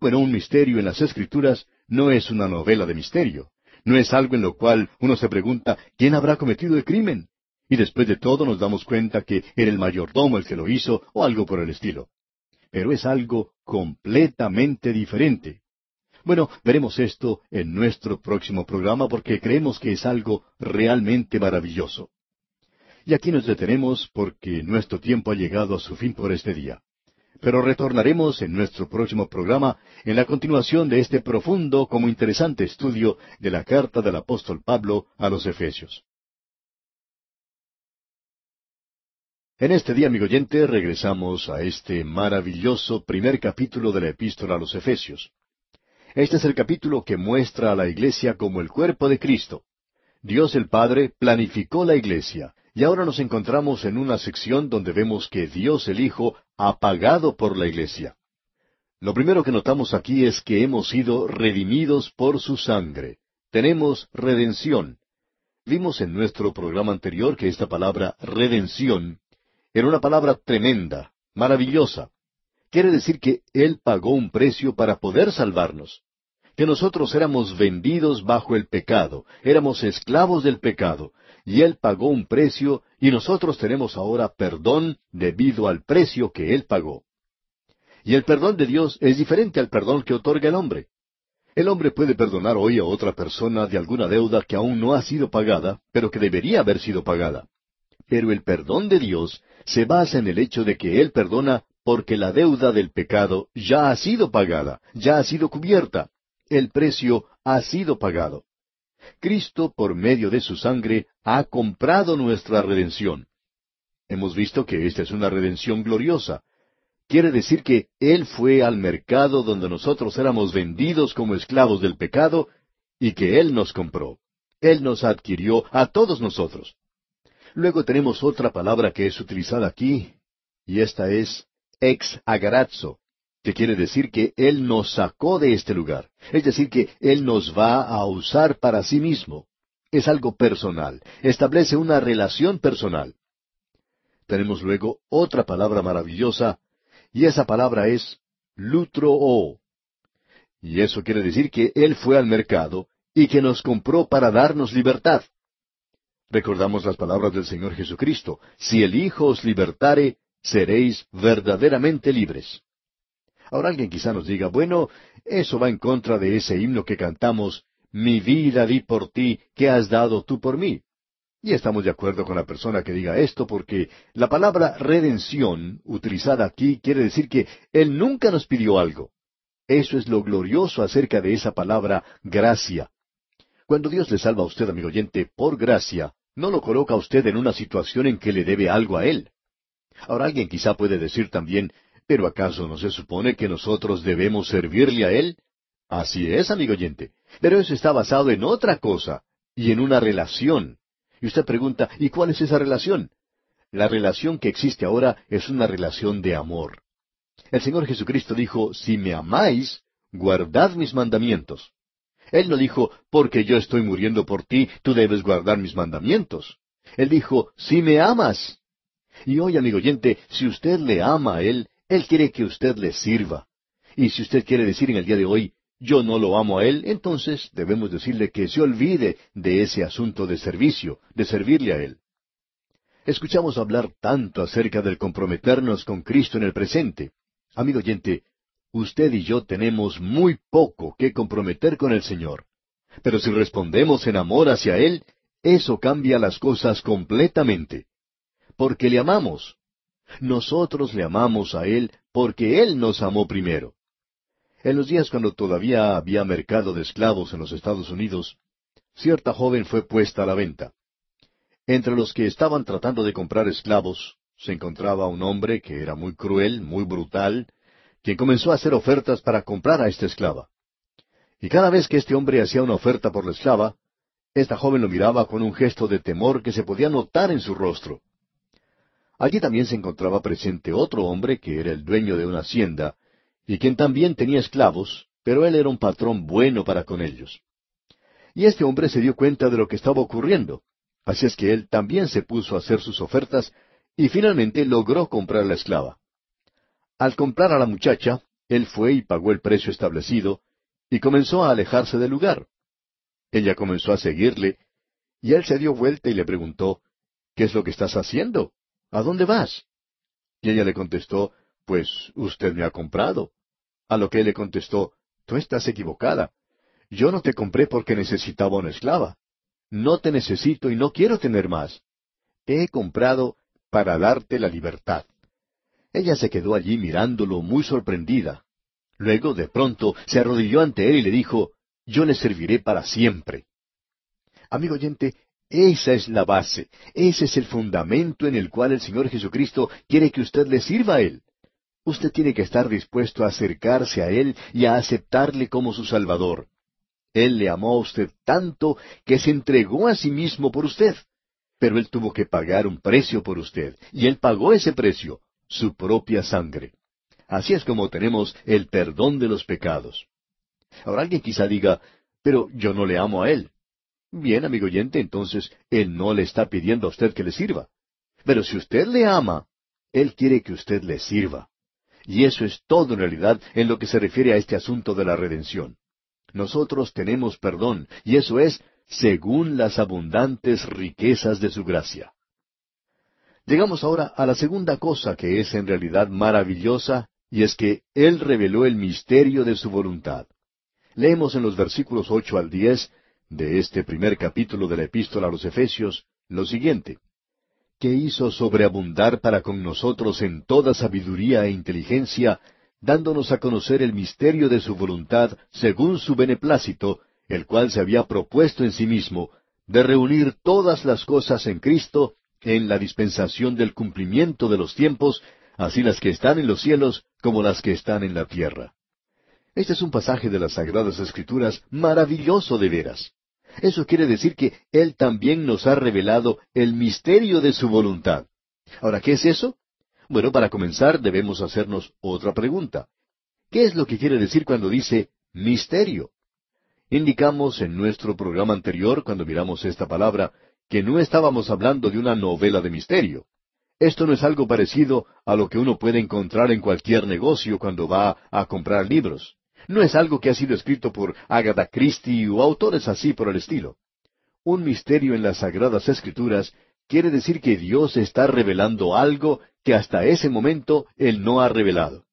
S1: Bueno, un misterio en las Escrituras no es una novela de misterio. No es algo en lo cual uno se pregunta, ¿quién habrá cometido el crimen? Y después de todo nos damos cuenta que era el mayordomo el que lo hizo o algo por el estilo. Pero es algo completamente diferente. Bueno, veremos esto en nuestro próximo programa porque creemos que es algo realmente maravilloso. Y aquí nos detenemos porque nuestro tiempo ha llegado a su fin por este día. Pero retornaremos en nuestro próximo programa en la continuación de este profundo como interesante estudio de la carta del apóstol Pablo a los Efesios. En este día, amigo oyente, regresamos a este maravilloso primer capítulo de la epístola a los Efesios. Este es el capítulo que muestra a la iglesia como el cuerpo de Cristo. Dios el Padre planificó la iglesia, y ahora nos encontramos en una sección donde vemos que Dios el Hijo ha pagado por la iglesia. Lo primero que notamos aquí es que hemos sido redimidos por su sangre. Tenemos redención. Vimos en nuestro programa anterior que esta palabra redención era una palabra tremenda, maravillosa. Quiere decir que Él pagó un precio para poder salvarnos. Que nosotros éramos vendidos bajo el pecado, éramos esclavos del pecado, y Él pagó un precio y nosotros tenemos ahora perdón debido al precio que Él pagó. Y el perdón de Dios es diferente al perdón que otorga el hombre. El hombre puede perdonar hoy a otra persona de alguna deuda que aún no ha sido pagada, pero que debería haber sido pagada. Pero el perdón de Dios se basa en el hecho de que Él perdona porque la deuda del pecado ya ha sido pagada, ya ha sido cubierta. El precio ha sido pagado. Cristo, por medio de su sangre, ha comprado nuestra redención. Hemos visto que esta es una redención gloriosa, Quiere decir que Él fue al mercado donde nosotros éramos vendidos como esclavos del pecado y que Él nos compró. Él nos adquirió a todos nosotros. Luego tenemos otra palabra que es utilizada aquí, y esta es ex agarazzo, que quiere decir que Él nos sacó de este lugar, es decir, que Él nos va a usar para sí mismo. Es algo personal, establece una relación personal. Tenemos luego otra palabra maravillosa, y esa palabra es lutro Y eso quiere decir que Él fue al mercado y que nos compró para darnos libertad. Recordamos las palabras del Señor Jesucristo, si el Hijo os libertare, seréis verdaderamente libres. Ahora alguien quizá nos diga, bueno, eso va en contra de ese himno que cantamos, mi vida di por ti, que has dado tú por mí. Y estamos de acuerdo con la persona que diga esto porque la palabra redención utilizada aquí quiere decir que Él nunca nos pidió algo. Eso es lo glorioso acerca de esa palabra gracia. Cuando Dios le salva a usted, amigo oyente, por gracia, no lo coloca a usted en una situación en que le debe algo a Él. Ahora alguien quizá puede decir también, pero ¿acaso no se supone que nosotros debemos servirle a Él? Así es, amigo oyente, pero eso está basado en otra cosa, y en una relación. Y usted pregunta, ¿y cuál es esa relación? La relación que existe ahora es una relación de amor. El Señor Jesucristo dijo, si me amáis, guardad mis mandamientos. Él no dijo, porque yo estoy muriendo por ti, tú debes guardar mis mandamientos. Él dijo, si me amas. Y hoy, amigo oyente, si usted le ama a Él, Él quiere que usted le sirva. Y si usted quiere decir en el día de hoy, yo no lo amo a Él, entonces debemos decirle que se olvide de ese asunto de servicio, de servirle a Él. Escuchamos hablar tanto acerca del comprometernos con Cristo en el presente. Amigo oyente, usted y yo tenemos muy poco que comprometer con el Señor. Pero si respondemos en amor hacia Él, eso cambia las cosas completamente. Porque le amamos. Nosotros le amamos a Él porque Él nos amó primero. En los días cuando todavía había mercado de esclavos en los Estados Unidos, cierta joven fue puesta a la venta. Entre los que estaban tratando de comprar esclavos, se encontraba un hombre que era muy cruel, muy brutal, quien comenzó a hacer ofertas para comprar a esta esclava. Y cada vez que este hombre hacía una oferta por la esclava, esta joven lo miraba con un gesto de temor que se podía notar en su rostro. Allí también se encontraba presente otro hombre que era el dueño de una hacienda y quien también tenía esclavos, pero él era un patrón bueno para con ellos. Y este hombre se dio cuenta de lo que estaba ocurriendo, así es que él también se puso a hacer sus ofertas y finalmente logró comprar la esclava. Al comprar a la muchacha, él fue y pagó el precio establecido y comenzó a alejarse del lugar. Ella comenzó a seguirle y él se dio vuelta y le preguntó, ¿Qué es lo que estás haciendo? ¿A dónde vas? Y ella le contestó, Pues usted me ha comprado. A lo que él le contestó, Tú estás equivocada. Yo no te compré porque necesitaba una esclava. No te necesito y no quiero tener más. Te he comprado para darte la libertad. Ella se quedó allí mirándolo muy sorprendida. Luego, de pronto, se arrodilló ante él y le dijo, Yo le serviré para siempre. Amigo oyente, esa es la base, ese es el fundamento en el cual el Señor Jesucristo quiere que usted le sirva a Él. Usted tiene que estar dispuesto a acercarse a Él y a aceptarle como su Salvador. Él le amó a usted tanto que se entregó a sí mismo por usted. Pero Él tuvo que pagar un precio por usted, y Él pagó ese precio, su propia sangre. Así es como tenemos el perdón de los pecados. Ahora alguien quizá diga, pero yo no le amo a Él. Bien, amigo oyente, entonces Él no le está pidiendo a usted que le sirva. Pero si usted le ama, Él quiere que usted le sirva. Y eso es todo en realidad en lo que se refiere a este asunto de la redención. Nosotros tenemos perdón, y eso es según las abundantes riquezas de su gracia. Llegamos ahora a la segunda cosa que es en realidad maravillosa, y es que Él reveló el misterio de su voluntad. Leemos en los versículos ocho al diez de este primer capítulo de la epístola a los Efesios lo siguiente que hizo sobreabundar para con nosotros en toda sabiduría e inteligencia, dándonos a conocer el misterio de su voluntad según su beneplácito, el cual se había propuesto en sí mismo, de reunir todas las cosas en Cristo, en la dispensación del cumplimiento de los tiempos, así las que están en los cielos como las que están en la tierra. Este es un pasaje de las Sagradas Escrituras maravilloso de veras. Eso quiere decir que Él también nos ha revelado el misterio de su voluntad. Ahora, ¿qué es eso? Bueno, para comenzar debemos hacernos otra pregunta. ¿Qué es lo que quiere decir cuando dice misterio? Indicamos en nuestro programa anterior, cuando miramos esta palabra, que no estábamos hablando de una novela de misterio. Esto no es algo parecido a lo que uno puede encontrar en cualquier negocio cuando va a comprar libros. No es algo que ha sido escrito por Agatha Christie o autores así por el estilo. Un misterio en las Sagradas Escrituras quiere decir que Dios está revelando algo que hasta ese momento Él no ha revelado.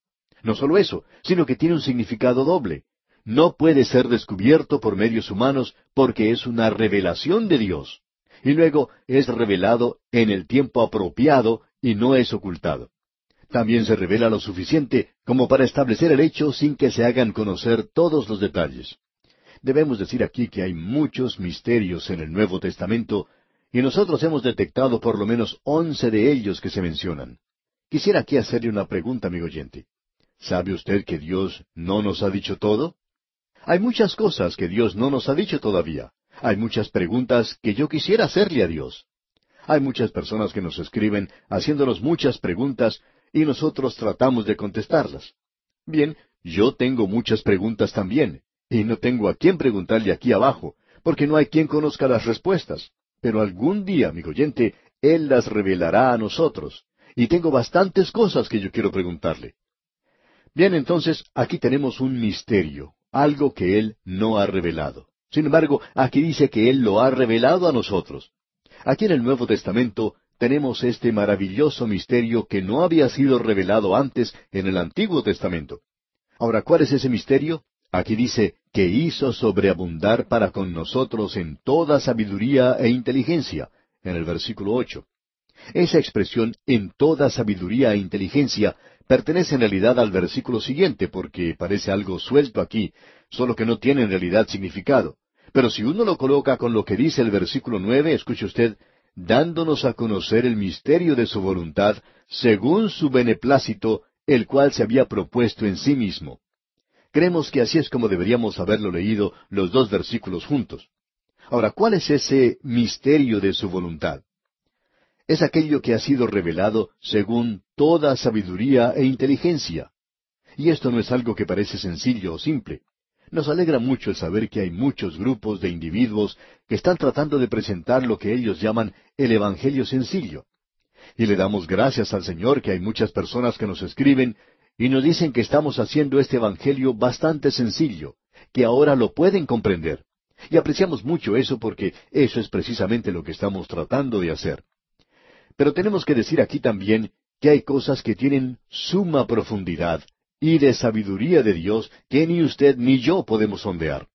S1: No solo eso, sino que tiene un significado doble. No puede ser descubierto por medios humanos porque es una revelación de Dios. Y luego es revelado en el tiempo apropiado y no es ocultado también se revela lo suficiente como para establecer el hecho sin que se hagan conocer todos los detalles. Debemos decir aquí que hay muchos misterios en el Nuevo Testamento y nosotros hemos detectado por lo menos once de ellos que se mencionan. Quisiera aquí hacerle una pregunta, amigo oyente. ¿Sabe usted que Dios no nos ha dicho todo? Hay muchas cosas que Dios no nos ha dicho todavía. Hay muchas preguntas que yo quisiera hacerle a Dios. Hay muchas personas que nos escriben haciéndonos muchas preguntas y nosotros tratamos de contestarlas. Bien, yo tengo muchas preguntas también, y no tengo a quién preguntarle aquí abajo, porque no hay quien conozca las respuestas. Pero algún día, amigo oyente, Él las revelará a nosotros, y tengo bastantes cosas que yo quiero preguntarle. Bien, entonces, aquí tenemos un misterio, algo que Él no ha revelado. Sin embargo, aquí dice que Él lo ha revelado a nosotros. Aquí en el Nuevo Testamento tenemos este maravilloso misterio que no había sido revelado antes en el Antiguo Testamento. Ahora, ¿cuál es ese misterio? Aquí dice, que hizo sobreabundar para con nosotros en toda sabiduría e inteligencia, en el versículo ocho. Esa expresión en toda sabiduría e inteligencia pertenece en realidad al versículo siguiente, porque parece algo suelto aquí, solo que no tiene en realidad significado. Pero si uno lo coloca con lo que dice el versículo nueve, escuche usted, dándonos a conocer el misterio de su voluntad, según su beneplácito, el cual se había propuesto en sí mismo. Creemos que así es como deberíamos haberlo leído los dos versículos juntos. Ahora, ¿cuál es ese misterio de su voluntad? Es aquello que ha sido revelado según toda sabiduría e inteligencia. Y esto no es algo que parece sencillo o simple. Nos alegra mucho el saber que hay muchos grupos de individuos que están tratando de presentar lo que ellos llaman el Evangelio sencillo. Y le damos gracias al Señor que hay muchas personas que nos escriben y nos dicen que estamos haciendo este Evangelio bastante sencillo, que ahora lo pueden comprender. Y apreciamos mucho eso porque eso es precisamente lo que estamos tratando de hacer. Pero tenemos que decir aquí también que hay cosas que tienen suma profundidad y de sabiduría de Dios que ni usted ni yo podemos sondear.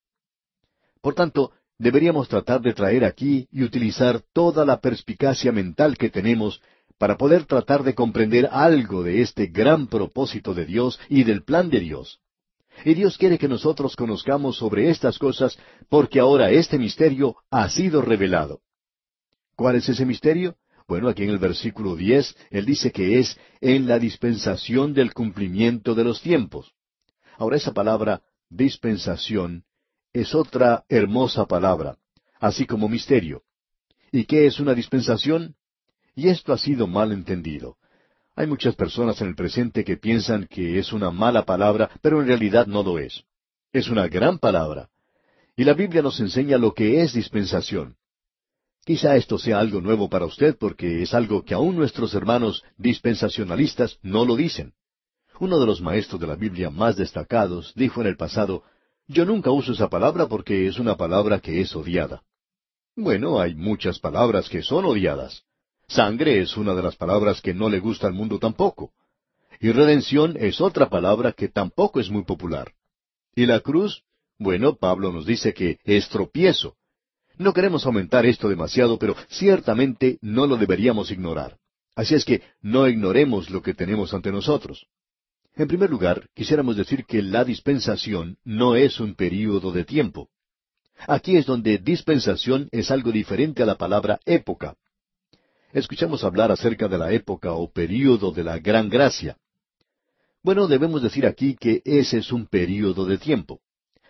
S1: Por tanto, deberíamos tratar de traer aquí y utilizar toda la perspicacia mental que tenemos para poder tratar de comprender algo de este gran propósito de Dios y del plan de Dios. Y Dios quiere que nosotros conozcamos sobre estas cosas porque ahora este misterio ha sido revelado. ¿Cuál es ese misterio? Bueno, aquí en el versículo diez, él dice que es en la dispensación del cumplimiento de los tiempos. Ahora esa palabra dispensación es otra hermosa palabra, así como misterio. ¿Y qué es una dispensación? Y esto ha sido mal entendido. Hay muchas personas en el presente que piensan que es una mala palabra, pero en realidad no lo es. Es una gran palabra. Y la Biblia nos enseña lo que es dispensación. Quizá esto sea algo nuevo para usted porque es algo que aún nuestros hermanos dispensacionalistas no lo dicen. Uno de los maestros de la Biblia más destacados dijo en el pasado, yo nunca uso esa palabra porque es una palabra que es odiada. Bueno, hay muchas palabras que son odiadas. Sangre es una de las palabras que no le gusta al mundo tampoco. Y redención es otra palabra que tampoco es muy popular. Y la cruz, bueno, Pablo nos dice que es tropiezo. No queremos aumentar esto demasiado, pero ciertamente no lo deberíamos ignorar. Así es que no ignoremos lo que tenemos ante nosotros. En primer lugar, quisiéramos decir que la dispensación no es un período de tiempo. Aquí es donde dispensación es algo diferente a la palabra época. Escuchamos hablar acerca de la época o período de la gran gracia. Bueno, debemos decir aquí que ese es un período de tiempo.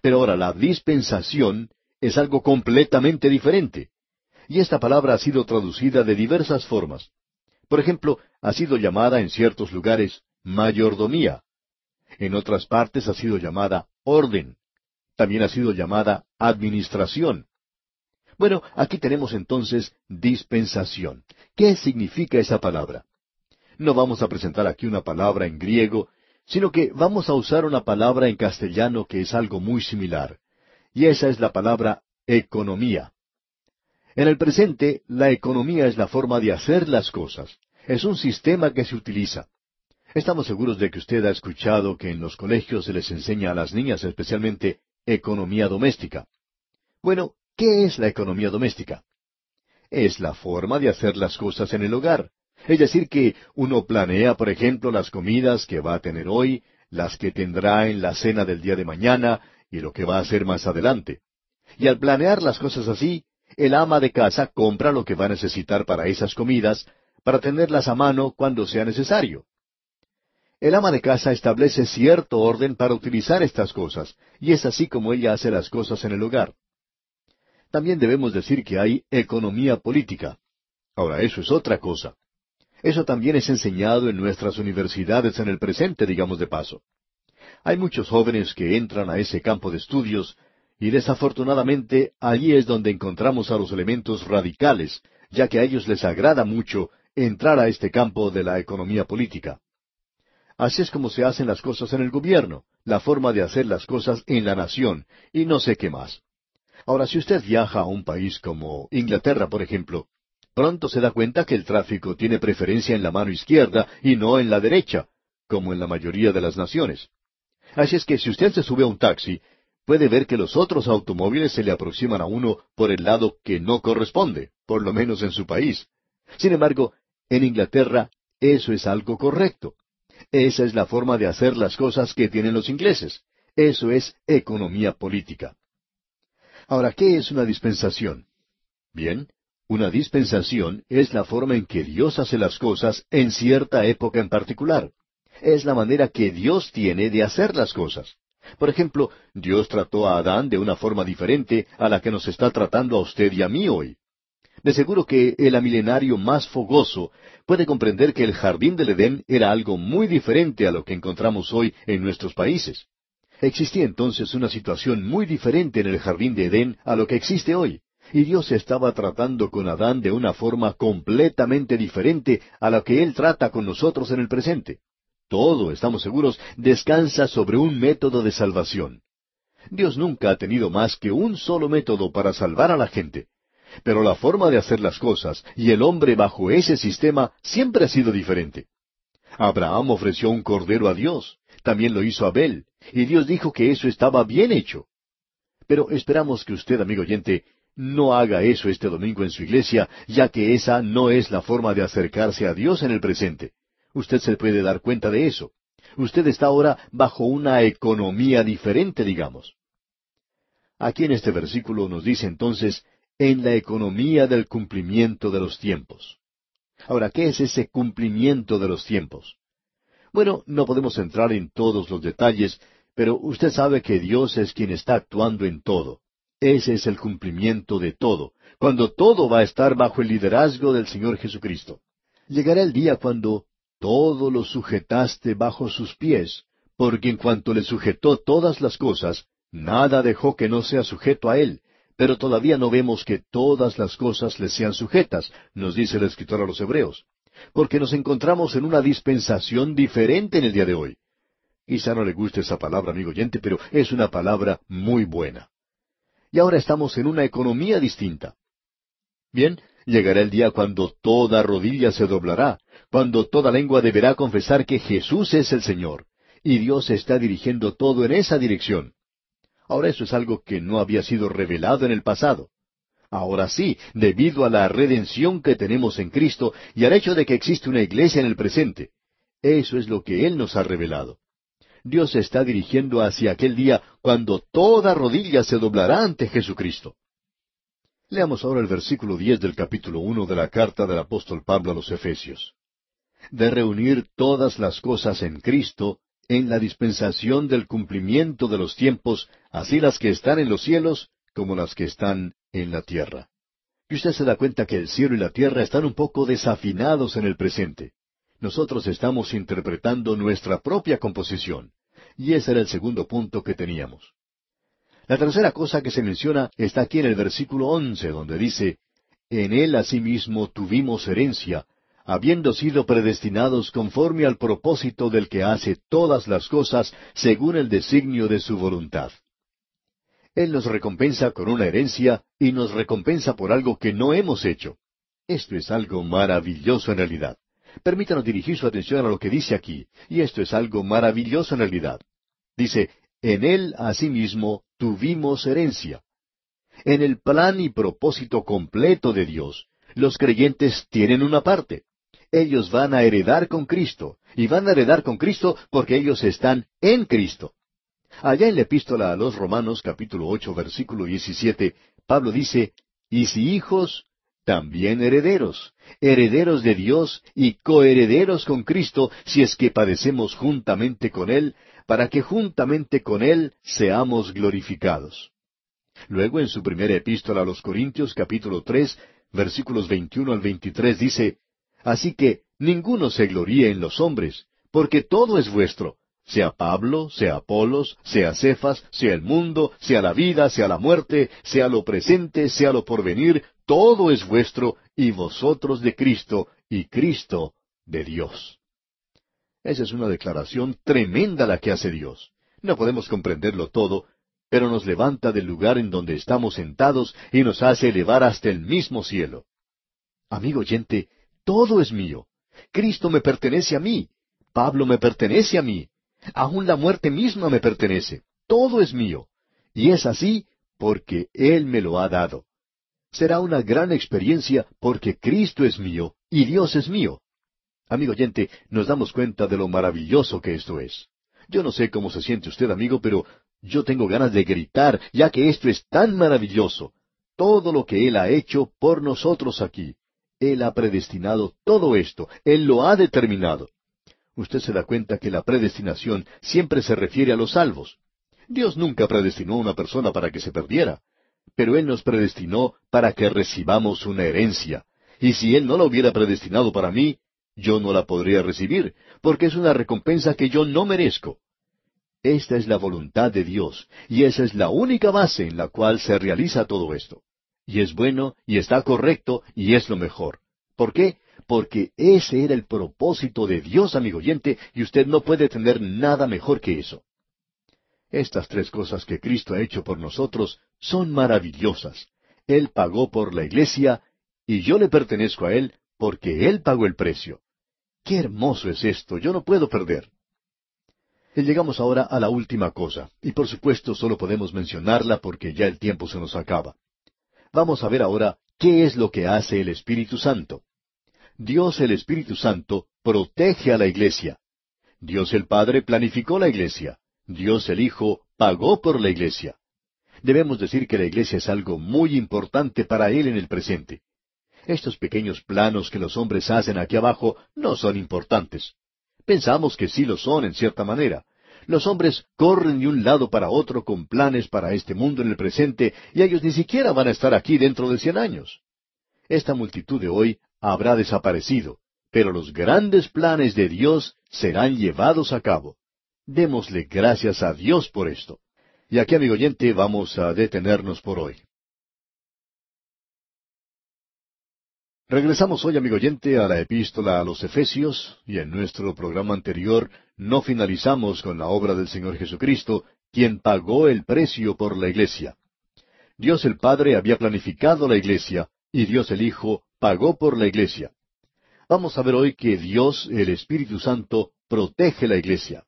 S1: Pero ahora la dispensación es algo completamente diferente. Y esta palabra ha sido traducida de diversas formas. Por ejemplo, ha sido llamada en ciertos lugares mayordomía. En otras partes ha sido llamada orden. También ha sido llamada administración. Bueno, aquí tenemos entonces dispensación. ¿Qué significa esa palabra? No vamos a presentar aquí una palabra en griego, sino que vamos a usar una palabra en castellano que es algo muy similar. Y esa es la palabra economía. En el presente, la economía es la forma de hacer las cosas. Es un sistema que se utiliza. Estamos seguros de que usted ha escuchado que en los colegios se les enseña a las niñas especialmente economía doméstica. Bueno, ¿qué es la economía doméstica? Es la forma de hacer las cosas en el hogar. Es decir, que uno planea, por ejemplo, las comidas que va a tener hoy, las que tendrá en la cena del día de mañana y lo que va a hacer más adelante. Y al planear las cosas así, el ama de casa compra lo que va a necesitar para esas comidas, para tenerlas a mano cuando sea necesario. El ama de casa establece cierto orden para utilizar estas cosas, y es así como ella hace las cosas en el hogar. También debemos decir que hay economía política. Ahora, eso es otra cosa. Eso también es enseñado en nuestras universidades en el presente, digamos de paso. Hay muchos jóvenes que entran a ese campo de estudios, y desafortunadamente allí es donde encontramos a los elementos radicales, ya que a ellos les agrada mucho entrar a este campo de la economía política. Así es como se hacen las cosas en el gobierno, la forma de hacer las cosas en la nación, y no sé qué más. Ahora, si usted viaja a un país como Inglaterra, por ejemplo, pronto se da cuenta que el tráfico tiene preferencia en la mano izquierda y no en la derecha, como en la mayoría de las naciones. Así es que si usted se sube a un taxi, puede ver que los otros automóviles se le aproximan a uno por el lado que no corresponde, por lo menos en su país. Sin embargo, en Inglaterra eso es algo correcto. Esa es la forma de hacer las cosas que tienen los ingleses. Eso es economía política. Ahora, ¿qué es una dispensación? Bien, una dispensación es la forma en que Dios hace las cosas en cierta época en particular. Es la manera que Dios tiene de hacer las cosas. Por ejemplo, Dios trató a Adán de una forma diferente a la que nos está tratando a usted y a mí hoy. De seguro que el amilenario más fogoso puede comprender que el jardín del Edén era algo muy diferente a lo que encontramos hoy en nuestros países. Existía entonces una situación muy diferente en el jardín de Edén a lo que existe hoy, y Dios estaba tratando con Adán de una forma completamente diferente a la que Él trata con nosotros en el presente. Todo, estamos seguros, descansa sobre un método de salvación. Dios nunca ha tenido más que un solo método para salvar a la gente. Pero la forma de hacer las cosas y el hombre bajo ese sistema siempre ha sido diferente. Abraham ofreció un cordero a Dios, también lo hizo Abel, y Dios dijo que eso estaba bien hecho. Pero esperamos que usted, amigo oyente, no haga eso este domingo en su iglesia, ya que esa no es la forma de acercarse a Dios en el presente. Usted se puede dar cuenta de eso. Usted está ahora bajo una economía diferente, digamos. Aquí en este versículo nos dice entonces en la economía del cumplimiento de los tiempos. Ahora, ¿qué es ese cumplimiento de los tiempos? Bueno, no podemos entrar en todos los detalles, pero usted sabe que Dios es quien está actuando en todo. Ese es el cumplimiento de todo, cuando todo va a estar bajo el liderazgo del Señor Jesucristo. Llegará el día cuando todo lo sujetaste bajo sus pies, porque en cuanto le sujetó todas las cosas, nada dejó que no sea sujeto a él, pero todavía no vemos que todas las cosas le sean sujetas, nos dice el escritor a los Hebreos, porque nos encontramos en una dispensación diferente en el día de hoy. Quizá no le guste esa palabra, amigo oyente, pero es una palabra muy buena. Y ahora estamos en una economía distinta. Bien, llegará el día cuando toda rodilla se doblará, cuando toda lengua deberá confesar que Jesús es el Señor, y Dios está dirigiendo todo en esa dirección. Ahora eso es algo que no había sido revelado en el pasado. Ahora sí, debido a la redención que tenemos en Cristo y al hecho de que existe una iglesia en el presente. Eso es lo que Él nos ha revelado. Dios está dirigiendo hacia aquel día cuando toda rodilla se doblará ante Jesucristo. Leamos ahora el versículo diez del capítulo uno de la carta del apóstol Pablo a los Efesios. De reunir todas las cosas en Cristo, en la dispensación del cumplimiento de los tiempos, así las que están en los cielos como las que están en la tierra. Y usted se da cuenta que el cielo y la tierra están un poco desafinados en el presente. Nosotros estamos interpretando nuestra propia composición. Y ese era el segundo punto que teníamos. La tercera cosa que se menciona está aquí en el versículo once, donde dice, En él asimismo tuvimos herencia, habiendo sido predestinados conforme al propósito del que hace todas las cosas según el designio de su voluntad. Él nos recompensa con una herencia y nos recompensa por algo que no hemos hecho. Esto es algo maravilloso en realidad. Permítanos dirigir su atención a lo que dice aquí, y esto es algo maravilloso en realidad. Dice, en Él asimismo tuvimos herencia. En el plan y propósito completo de Dios, los creyentes tienen una parte ellos van a heredar con Cristo, y van a heredar con Cristo porque ellos están en Cristo. Allá en la epístola a los Romanos capítulo ocho versículo diecisiete, Pablo dice, y si hijos, también herederos, herederos de Dios y coherederos con Cristo, si es que padecemos juntamente con Él, para que juntamente con Él seamos glorificados. Luego en su primera epístola a los Corintios capítulo tres, versículos veintiuno al veintitrés dice, Así que ninguno se gloríe en los hombres, porque todo es vuestro, sea Pablo, sea Apolos, sea Cefas, sea el mundo, sea la vida, sea la muerte, sea lo presente, sea lo porvenir, todo es vuestro, y vosotros de Cristo, y Cristo de Dios. Esa es una declaración tremenda la que hace Dios. No podemos comprenderlo todo, pero nos levanta del lugar en donde estamos sentados y nos hace elevar hasta el mismo cielo. Amigo oyente, todo es mío. Cristo me pertenece a mí. Pablo me pertenece a mí. Aún la muerte misma me pertenece. Todo es mío. Y es así porque Él me lo ha dado. Será una gran experiencia porque Cristo es mío y Dios es mío. Amigo oyente, nos damos cuenta de lo maravilloso que esto es. Yo no sé cómo se siente usted, amigo, pero yo tengo ganas de gritar, ya que esto es tan maravilloso. Todo lo que Él ha hecho por nosotros aquí. Él ha predestinado todo esto, Él lo ha determinado. Usted se da cuenta que la predestinación siempre se refiere a los salvos. Dios nunca predestinó a una persona para que se perdiera, pero Él nos predestinó para que recibamos una herencia. Y si Él no la hubiera predestinado para mí, yo no la podría recibir, porque es una recompensa que yo no merezco. Esta es la voluntad de Dios, y esa es la única base en la cual se realiza todo esto y es bueno, y está correcto, y es lo mejor. ¿Por qué? Porque ese era el propósito de Dios, amigo oyente, y usted no puede tener nada mejor que eso. Estas tres cosas que Cristo ha hecho por nosotros son maravillosas. Él pagó por la iglesia, y yo le pertenezco a Él porque Él pagó el precio. Qué hermoso es esto, yo no puedo perder. Y llegamos ahora a la última cosa, y por supuesto solo podemos mencionarla porque ya el tiempo se nos acaba. Vamos a ver ahora qué es lo que hace el Espíritu Santo. Dios el Espíritu Santo protege a la iglesia. Dios el Padre planificó la iglesia. Dios el Hijo pagó por la iglesia. Debemos decir que la iglesia es algo muy importante para Él en el presente. Estos pequeños planos que los hombres hacen aquí abajo no son importantes. Pensamos que sí lo son en cierta manera. Los hombres corren de un lado para otro con planes para este mundo en el presente y ellos ni siquiera van a estar aquí dentro de cien años. Esta multitud de hoy habrá desaparecido, pero los grandes planes de Dios serán llevados a cabo. Démosle gracias a Dios por esto. Y aquí, amigo oyente, vamos a detenernos por hoy. Regresamos hoy, amigo oyente, a la epístola a los Efesios, y en nuestro programa anterior no finalizamos con la obra del Señor Jesucristo, quien pagó el precio por la iglesia. Dios el Padre había planificado la iglesia, y Dios el Hijo pagó por la iglesia. Vamos a ver hoy que Dios, el Espíritu Santo, protege la iglesia.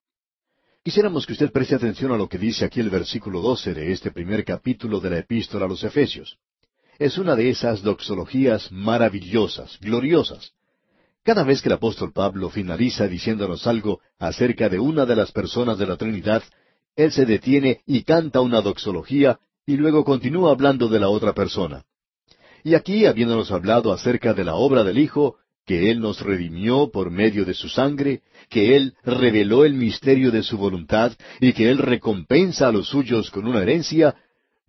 S1: Quisiéramos que usted preste atención a lo que dice aquí el versículo 12 de este primer capítulo de la epístola a los Efesios. Es una de esas doxologías maravillosas, gloriosas. Cada vez que el apóstol Pablo finaliza diciéndonos algo acerca de una de las personas de la Trinidad, él se detiene y canta una doxología y luego continúa hablando de la otra persona. Y aquí, habiéndonos hablado acerca de la obra del Hijo, que Él nos redimió por medio de su sangre, que Él reveló el misterio de su voluntad y que Él recompensa a los suyos con una herencia,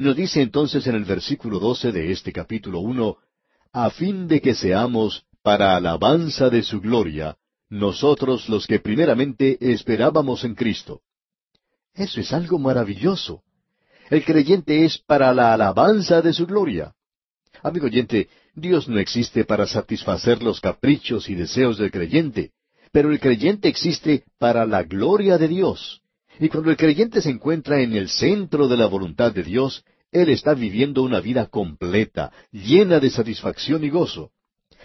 S1: nos dice entonces en el versículo doce de este capítulo uno, a fin de que seamos para alabanza de su gloria, nosotros los que primeramente esperábamos en Cristo. Eso es algo maravilloso. El creyente es para la alabanza de su gloria. Amigo oyente, Dios no existe para satisfacer los caprichos y deseos del creyente, pero el creyente existe para la gloria de Dios. Y cuando el creyente se encuentra en el centro de la voluntad de Dios, él está viviendo una vida completa, llena de satisfacción y gozo.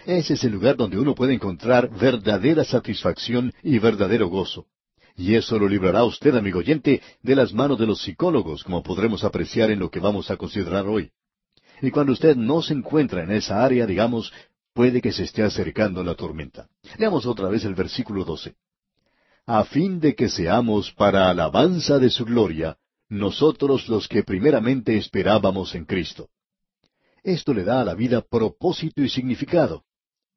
S1: Ese es el lugar donde uno puede encontrar verdadera satisfacción y verdadero gozo. Y eso lo librará usted, amigo oyente, de las manos de los psicólogos, como podremos apreciar en lo que vamos a considerar hoy. Y cuando usted no se encuentra en esa área, digamos, puede que se esté acercando la tormenta. Leamos otra vez el versículo 12. A fin de que seamos para alabanza de su gloria, nosotros los que primeramente esperábamos en Cristo. Esto le da a la vida propósito y significado.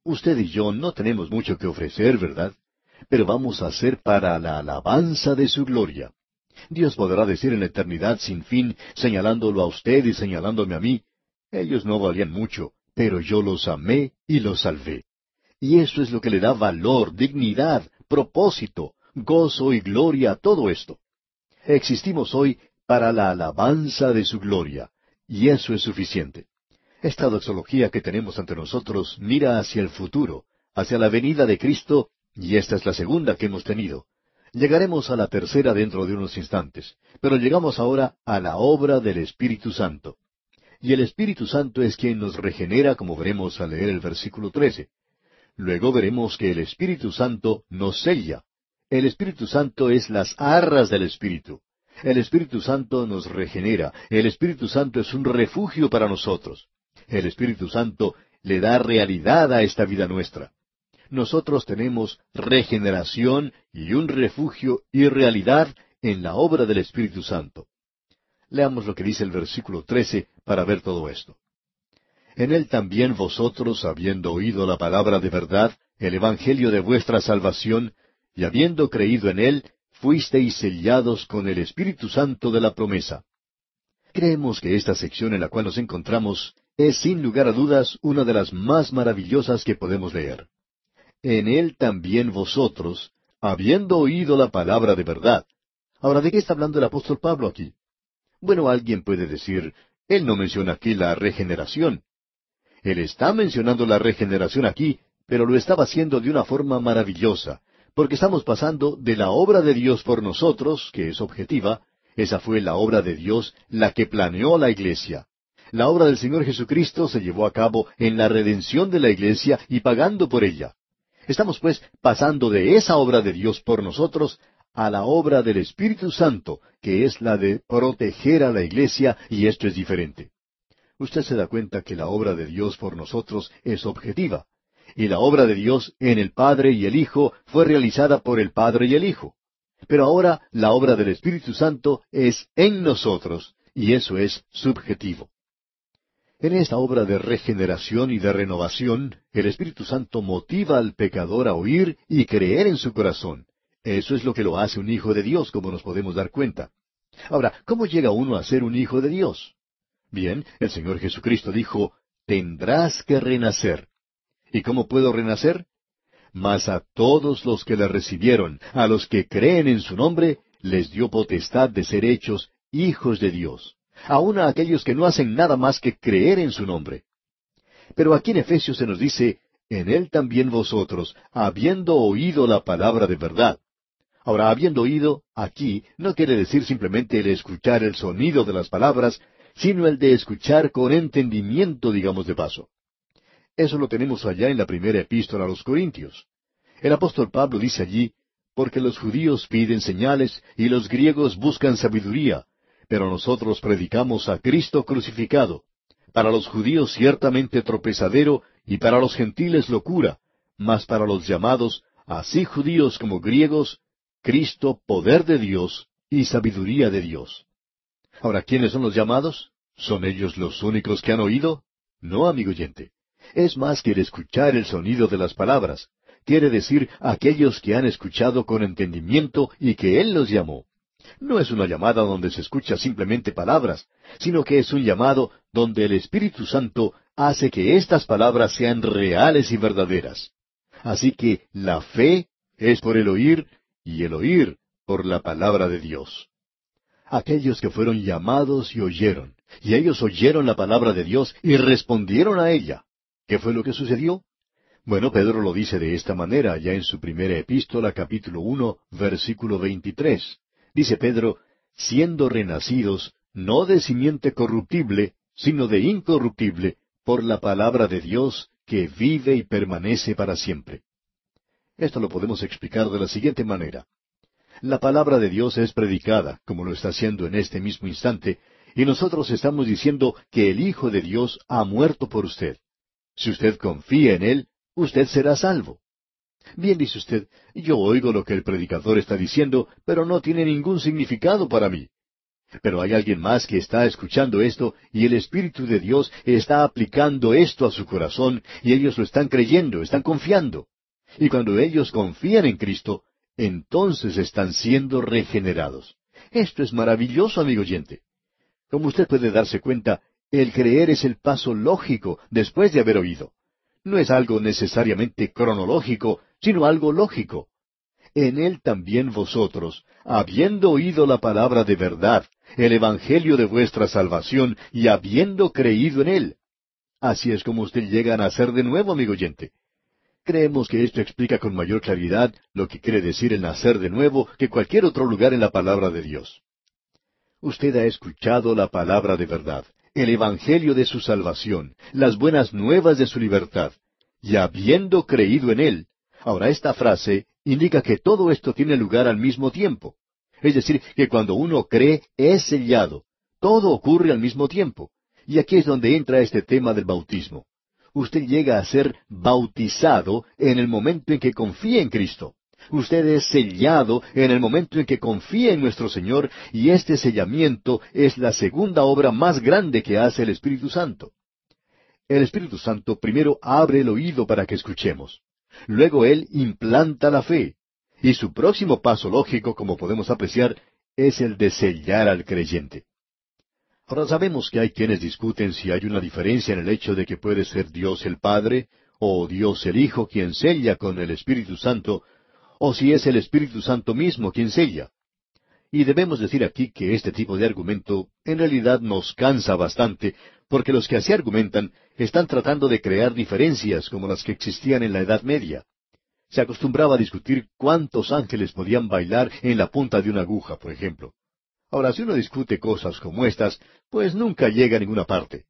S1: Usted y yo no tenemos mucho que ofrecer, ¿verdad? Pero vamos a hacer para la alabanza de su gloria. Dios podrá decir en la eternidad sin fin, señalándolo a usted y señalándome a mí, ellos no valían mucho, pero yo los amé y los salvé. Y eso es lo que le da valor, dignidad, propósito, gozo y gloria a todo esto. Existimos hoy para la alabanza de su gloria, y eso es suficiente. Esta doxología que tenemos ante nosotros mira hacia el futuro, hacia la venida de Cristo, y esta es la segunda que hemos tenido. Llegaremos a la tercera dentro de unos instantes, pero llegamos ahora a la obra del Espíritu Santo. Y el Espíritu Santo es quien nos regenera, como veremos al leer el versículo 13. Luego veremos que el Espíritu Santo nos sella. El Espíritu Santo es las arras del Espíritu. El Espíritu Santo nos regenera. El Espíritu Santo es un refugio para nosotros. El Espíritu Santo le da realidad a esta vida nuestra. Nosotros tenemos regeneración y un refugio y realidad en la obra del Espíritu Santo. Leamos lo que dice el versículo 13 para ver todo esto. En él también vosotros, habiendo oído la palabra de verdad, el Evangelio de vuestra salvación, y habiendo creído en él, fuisteis sellados con el Espíritu Santo de la promesa. Creemos que esta sección en la cual nos encontramos es sin lugar a dudas una de las más maravillosas que podemos leer. En él también vosotros, habiendo oído la palabra de verdad. Ahora, ¿de qué está hablando el apóstol Pablo aquí? Bueno, alguien puede decir, él no menciona aquí la regeneración. Él está mencionando la regeneración aquí, pero lo estaba haciendo de una forma maravillosa, porque estamos pasando de la obra de Dios por nosotros, que es objetiva, esa fue la obra de Dios la que planeó la iglesia. La obra del Señor Jesucristo se llevó a cabo en la redención de la iglesia y pagando por ella. Estamos pues pasando de esa obra de Dios por nosotros a la obra del Espíritu Santo, que es la de proteger a la iglesia, y esto es diferente. Usted se da cuenta que la obra de Dios por nosotros es objetiva, y la obra de Dios en el Padre y el Hijo fue realizada por el Padre y el Hijo. Pero ahora la obra del Espíritu Santo es en nosotros, y eso es subjetivo. En esta obra de regeneración y de renovación, el Espíritu Santo motiva al pecador a oír y creer en su corazón. Eso es lo que lo hace un hijo de Dios, como nos podemos dar cuenta. Ahora, ¿cómo llega uno a ser un hijo de Dios? Bien, el Señor Jesucristo dijo, tendrás que renacer. ¿Y cómo puedo renacer? Mas a todos los que le recibieron, a los que creen en su nombre, les dio potestad de ser hechos hijos de Dios aun a aquellos que no hacen nada más que creer en su nombre. Pero aquí en Efesios se nos dice, en él también vosotros, habiendo oído la palabra de verdad. Ahora, habiendo oído, aquí, no quiere decir simplemente el escuchar el sonido de las palabras, sino el de escuchar con entendimiento, digamos de paso. Eso lo tenemos allá en la primera epístola a los Corintios. El apóstol Pablo dice allí, porque los judíos piden señales y los griegos buscan sabiduría, pero nosotros predicamos a Cristo crucificado, para los judíos ciertamente tropezadero y para los gentiles locura, mas para los llamados, así judíos como griegos, Cristo poder de Dios y sabiduría de Dios. Ahora, ¿quiénes son los llamados? ¿Son ellos los únicos que han oído? No, amigo oyente. Es más que el escuchar el sonido de las palabras. Quiere decir aquellos que han escuchado con entendimiento y que Él los llamó. No es una llamada donde se escucha simplemente palabras, sino que es un llamado donde el Espíritu Santo hace que estas palabras sean reales y verdaderas. Así que la fe es por el oír y el oír por la palabra de Dios. Aquellos que fueron llamados y oyeron, y ellos oyeron la palabra de Dios y respondieron a ella. ¿Qué fue lo que sucedió? Bueno, Pedro lo dice de esta manera ya en su primera epístola capítulo uno versículo veintitrés. Dice Pedro, siendo renacidos, no de simiente corruptible, sino de incorruptible, por la palabra de Dios, que vive y permanece para siempre. Esto lo podemos explicar de la siguiente manera. La palabra de Dios es predicada, como lo está haciendo en este mismo instante, y nosotros estamos diciendo que el Hijo de Dios ha muerto por usted. Si usted confía en Él, usted será salvo. Bien, dice usted, yo oigo lo que el predicador está diciendo, pero no tiene ningún significado para mí. Pero hay alguien más que está escuchando esto y el Espíritu de Dios está aplicando esto a su corazón y ellos lo están creyendo, están confiando. Y cuando ellos confían en Cristo, entonces están siendo regenerados. Esto es maravilloso, amigo oyente. Como usted puede darse cuenta, el creer es el paso lógico después de haber oído. No es algo necesariamente cronológico, sino algo lógico. En él también vosotros, habiendo oído la palabra de verdad, el Evangelio de vuestra salvación, y habiendo creído en él. Así es como usted llega a nacer de nuevo, amigo oyente. Creemos que esto explica con mayor claridad lo que quiere decir el nacer de nuevo que cualquier otro lugar en la palabra de Dios. Usted ha escuchado la palabra de verdad, el Evangelio de su salvación, las buenas nuevas de su libertad, y habiendo creído en él, Ahora, esta frase indica que todo esto tiene lugar al mismo tiempo. Es decir, que cuando uno cree, es sellado. Todo ocurre al mismo tiempo. Y aquí es donde entra este tema del bautismo. Usted llega a ser bautizado en el momento en que confía en Cristo. Usted es sellado en el momento en que confía en nuestro Señor y este sellamiento es la segunda obra más grande que hace el Espíritu Santo. El Espíritu Santo primero abre el oído para que escuchemos. Luego Él implanta la fe. Y su próximo paso lógico, como podemos apreciar, es el de sellar al creyente. Ahora sabemos que hay quienes discuten si hay una diferencia en el hecho de que puede ser Dios el Padre o Dios el Hijo quien sella con el Espíritu Santo, o si es el Espíritu Santo mismo quien sella. Y debemos decir aquí que este tipo de argumento en realidad nos cansa bastante, porque los que así argumentan están tratando de crear diferencias como las que existían en la Edad Media. Se acostumbraba a discutir cuántos ángeles podían bailar en la punta de una aguja, por ejemplo. Ahora, si uno discute cosas como estas, pues nunca llega a ninguna parte.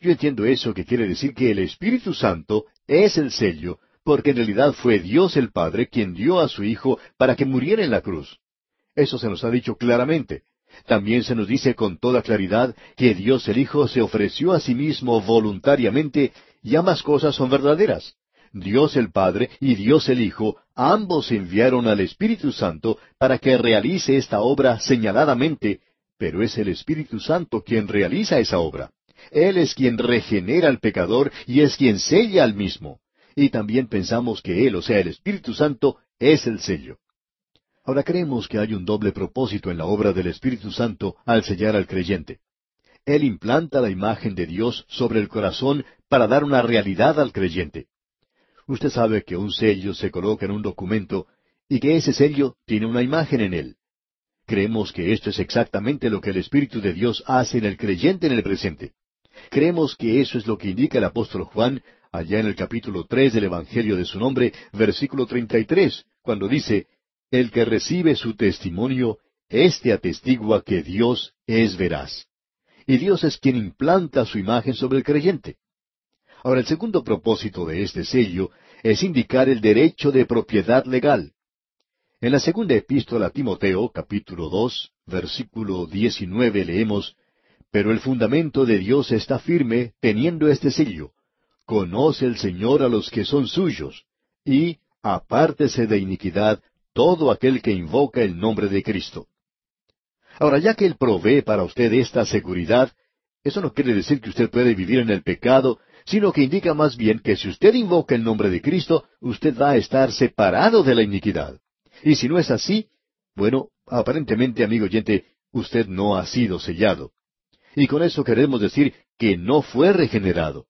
S1: Yo entiendo eso que quiere decir que el Espíritu Santo es el sello, porque en realidad fue Dios el Padre quien dio a su Hijo para que muriera en la cruz. Eso se nos ha dicho claramente. También se nos dice con toda claridad que Dios el Hijo se ofreció a sí mismo voluntariamente y ambas cosas son verdaderas. Dios el Padre y Dios el Hijo ambos enviaron al Espíritu Santo para que realice esta obra señaladamente, pero es el Espíritu Santo quien realiza esa obra. Él es quien regenera al pecador y es quien sella al mismo. Y también pensamos que Él, o sea, el Espíritu Santo, es el sello. Ahora creemos que hay un doble propósito en la obra del Espíritu Santo al sellar al creyente. Él implanta la imagen de Dios sobre el corazón para dar una realidad al creyente. Usted sabe que un sello se coloca en un documento y que ese sello tiene una imagen en él. Creemos que esto es exactamente lo que el Espíritu de Dios hace en el creyente en el presente. Creemos que eso es lo que indica el apóstol Juan allá en el capítulo tres del Evangelio de su nombre, versículo treinta y tres, cuando dice El que recibe su testimonio, éste atestigua que Dios es veraz. Y Dios es quien implanta su imagen sobre el creyente. Ahora, el segundo propósito de este sello es indicar el derecho de propiedad legal. En la segunda epístola a Timoteo, capítulo dos, versículo diecinueve, leemos Pero el fundamento de Dios está firme, teniendo este sello. Conoce el Señor a los que son suyos, y apártese de iniquidad todo aquel que invoca el nombre de Cristo. Ahora, ya que Él provee para usted esta seguridad, eso no quiere decir que usted puede vivir en el pecado, sino que indica más bien que si usted invoca el nombre de Cristo, usted va a estar separado de la iniquidad. Y si no es así, bueno, aparentemente, amigo oyente, usted no ha sido sellado. Y con eso queremos decir que no fue regenerado.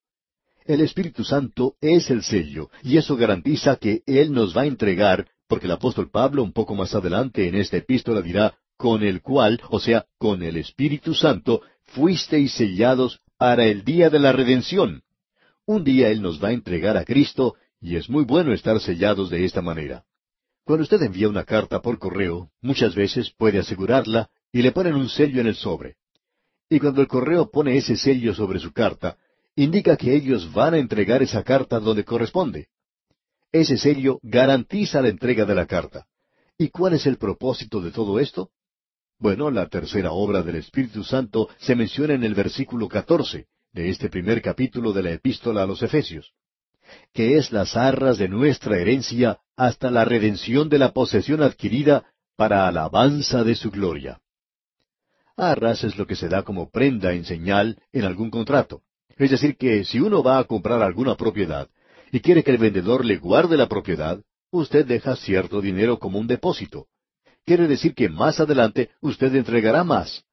S1: El Espíritu Santo es el sello, y eso garantiza que Él nos va a entregar, porque el apóstol Pablo un poco más adelante en esta epístola dirá, con el cual, o sea, con el Espíritu Santo, fuisteis sellados para el día de la redención. Un día Él nos va a entregar a Cristo, y es muy bueno estar sellados de esta manera. Cuando usted envía una carta por correo, muchas veces puede asegurarla y le ponen un sello en el sobre. Y cuando el correo pone ese sello sobre su carta, indica que ellos van a entregar esa carta donde corresponde. Ese sello garantiza la entrega de la carta. ¿Y cuál es el propósito de todo esto? Bueno, la tercera obra del Espíritu Santo se menciona en el versículo catorce de este primer capítulo de la epístola a los Efesios que es las arras de nuestra herencia hasta la redención de la posesión adquirida para alabanza de su gloria. Arras es lo que se da como prenda en señal en algún contrato. Es decir, que si uno va a comprar alguna propiedad y quiere que el vendedor le guarde la propiedad, usted deja cierto dinero como un depósito. Quiere decir que más adelante usted entregará más.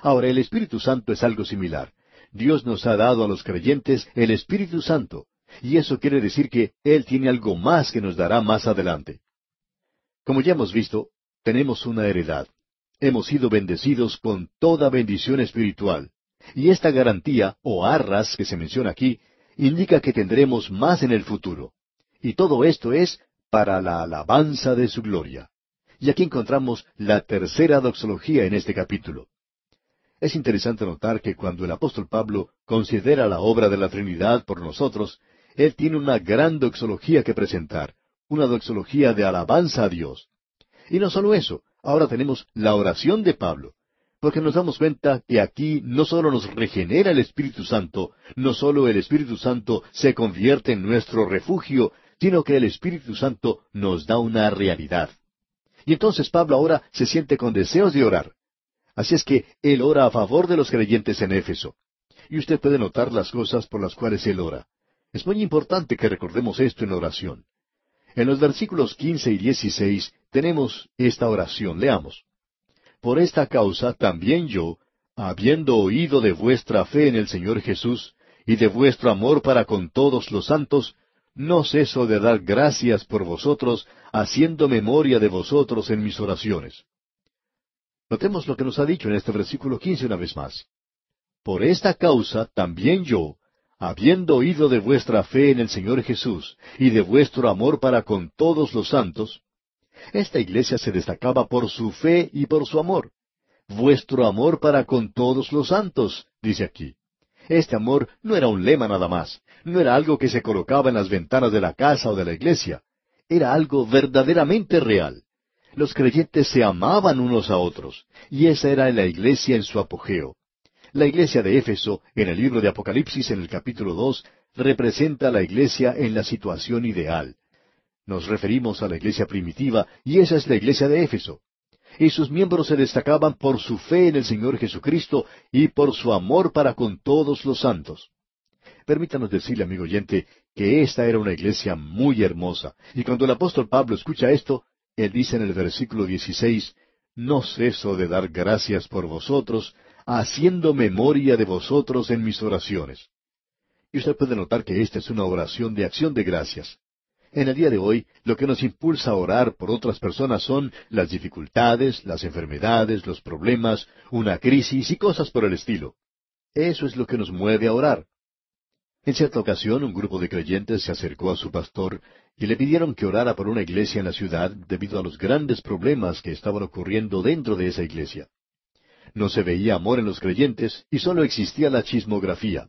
S1: Ahora, el Espíritu Santo es algo similar. Dios nos ha dado a los creyentes el Espíritu Santo, y eso quiere decir que Él tiene algo más que nos dará más adelante. Como ya hemos visto, tenemos una heredad. Hemos sido bendecidos con toda bendición espiritual. Y esta garantía, o arras que se menciona aquí, indica que tendremos más en el futuro. Y todo esto es para la alabanza de su gloria. Y aquí encontramos la tercera doxología en este capítulo. Es interesante notar que cuando el apóstol Pablo considera la obra de la Trinidad por nosotros, él tiene una gran doxología que presentar, una doxología de alabanza a Dios. Y no solo eso, ahora tenemos la oración de Pablo, porque nos damos cuenta que aquí no solo nos regenera el Espíritu Santo, no solo el Espíritu Santo se convierte en nuestro refugio, sino que el Espíritu Santo nos da una realidad. Y entonces Pablo ahora se siente con deseos de orar. Así es que él ora a favor de los creyentes en Éfeso. Y usted puede notar las cosas por las cuales él ora. Es muy importante que recordemos esto en oración. En los versículos quince y dieciséis tenemos esta oración. Leamos. Por esta causa también yo, habiendo oído de vuestra fe en el Señor Jesús y de vuestro amor para con todos los santos, no ceso de dar gracias por vosotros, haciendo memoria de vosotros en mis oraciones. Notemos lo que nos ha dicho en este versículo quince una vez más. Por esta causa también yo, habiendo oído de vuestra fe en el Señor Jesús y de vuestro amor para con todos los santos, esta iglesia se destacaba por su fe y por su amor. Vuestro amor para con todos los santos, dice aquí. Este amor no era un lema nada más, no era algo que se colocaba en las ventanas de la casa o de la iglesia, era algo verdaderamente real. Los creyentes se amaban unos a otros, y esa era la iglesia en su apogeo. La iglesia de Éfeso, en el libro de Apocalipsis, en el capítulo dos, representa a la iglesia en la situación ideal. Nos referimos a la iglesia primitiva, y esa es la iglesia de Éfeso. y sus miembros se destacaban por su fe en el Señor Jesucristo y por su amor para con todos los santos. Permítanos decirle, amigo oyente, que esta era una iglesia muy hermosa, y cuando el apóstol Pablo escucha esto, él dice en el versículo 16, No ceso de dar gracias por vosotros, haciendo memoria de vosotros en mis oraciones. Y usted puede notar que esta es una oración de acción de gracias. En el día de hoy, lo que nos impulsa a orar por otras personas son las dificultades, las enfermedades, los problemas, una crisis y cosas por el estilo. Eso es lo que nos mueve a orar. En cierta ocasión, un grupo de creyentes se acercó a su pastor y le pidieron que orara por una iglesia en la ciudad debido a los grandes problemas que estaban ocurriendo dentro de esa iglesia. No se veía amor en los creyentes y solo existía la chismografía.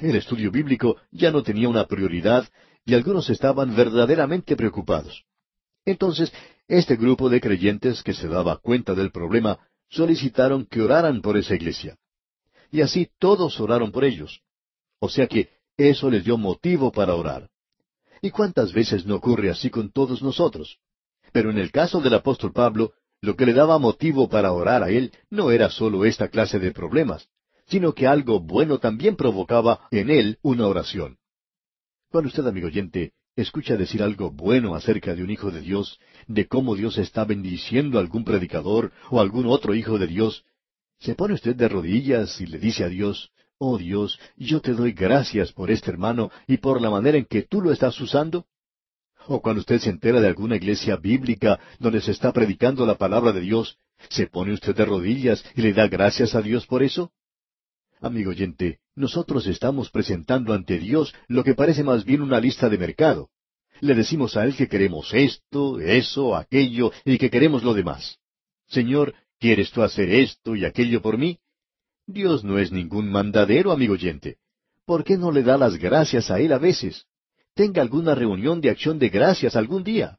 S1: El estudio bíblico ya no tenía una prioridad y algunos estaban verdaderamente preocupados. Entonces, este grupo de creyentes que se daba cuenta del problema solicitaron que oraran por esa iglesia. Y así todos oraron por ellos. O sea que eso les dio motivo para orar. ¿Y cuántas veces no ocurre así con todos nosotros? Pero en el caso del apóstol Pablo, lo que le daba motivo para orar a él no era sólo esta clase de problemas, sino que algo bueno también provocaba en él una oración. Cuando usted, amigo oyente, escucha decir algo bueno acerca de un hijo de Dios, de cómo Dios está bendiciendo a algún predicador o algún otro hijo de Dios, ¿se pone usted de rodillas y le dice a Dios, Oh Dios, yo te doy gracias por este hermano y por la manera en que tú lo estás usando. O cuando usted se entera de alguna iglesia bíblica donde se está predicando la palabra de Dios, ¿se pone usted de rodillas y le da gracias a Dios por eso? Amigo oyente, nosotros estamos presentando ante Dios lo que parece más bien una lista de mercado. Le decimos a Él que queremos esto, eso, aquello, y que queremos lo demás. Señor, ¿quieres tú hacer esto y aquello por mí? Dios no es ningún mandadero, amigo oyente. ¿Por qué no le da las gracias a Él a veces? Tenga alguna reunión de acción de gracias algún día.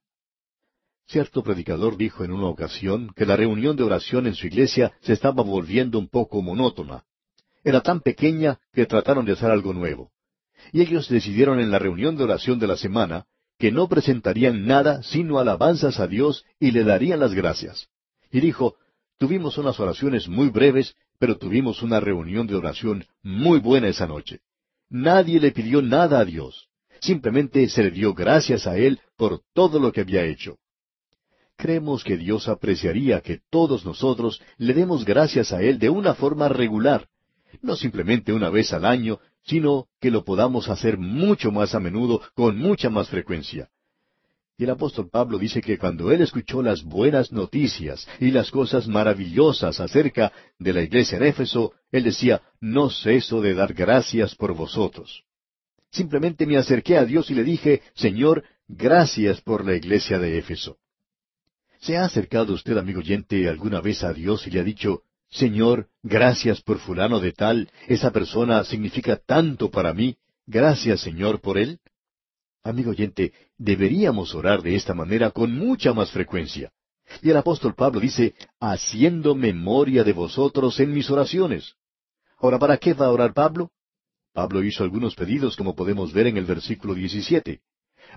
S1: Cierto predicador dijo en una ocasión que la reunión de oración en su iglesia se estaba volviendo un poco monótona. Era tan pequeña que trataron de hacer algo nuevo. Y ellos decidieron en la reunión de oración de la semana que no presentarían nada sino alabanzas a Dios y le darían las gracias. Y dijo, tuvimos unas oraciones muy breves pero tuvimos una reunión de oración muy buena esa noche. Nadie le pidió nada a Dios. Simplemente se le dio gracias a Él por todo lo que había hecho. Creemos que Dios apreciaría que todos nosotros le demos gracias a Él de una forma regular, no simplemente una vez al año, sino que lo podamos hacer mucho más a menudo, con mucha más frecuencia. Y el apóstol Pablo dice que cuando él escuchó las buenas noticias y las cosas maravillosas acerca de la iglesia en Éfeso, él decía, no ceso de dar gracias por vosotros. Simplemente me acerqué a Dios y le dije, Señor, gracias por la iglesia de Éfeso. ¿Se ha acercado usted, amigo oyente, alguna vez a Dios y le ha dicho, Señor, gracias por fulano de tal, esa persona significa tanto para mí, gracias Señor por él? Amigo oyente, deberíamos orar de esta manera con mucha más frecuencia. Y el apóstol Pablo dice, haciendo memoria de vosotros en mis oraciones. Ahora, ¿para qué va a orar Pablo? Pablo hizo algunos pedidos, como podemos ver en el versículo 17.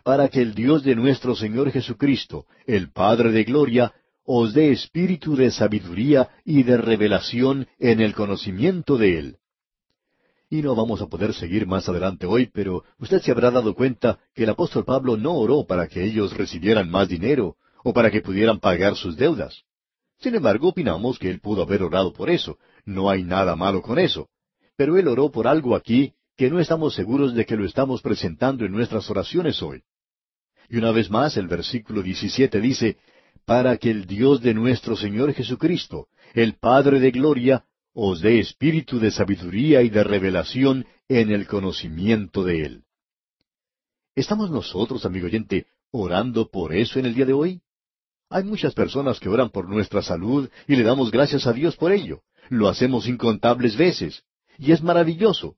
S1: Para que el Dios de nuestro Señor Jesucristo, el Padre de Gloria, os dé espíritu de sabiduría y de revelación en el conocimiento de Él y no vamos a poder seguir más adelante hoy, pero usted se habrá dado cuenta que el apóstol Pablo no oró para que ellos recibieran más dinero o para que pudieran pagar sus deudas. Sin embargo, opinamos que él pudo haber orado por eso. No hay nada malo con eso. Pero él oró por algo aquí que no estamos seguros de que lo estamos presentando en nuestras oraciones hoy. Y una vez más, el versículo 17 dice, para que el Dios de nuestro Señor Jesucristo, el Padre de Gloria, os dé espíritu de sabiduría y de revelación en el conocimiento de Él. ¿Estamos nosotros, amigo oyente, orando por eso en el día de hoy? Hay muchas personas que oran por nuestra salud y le damos gracias a Dios por ello. Lo hacemos incontables veces. Y es maravilloso.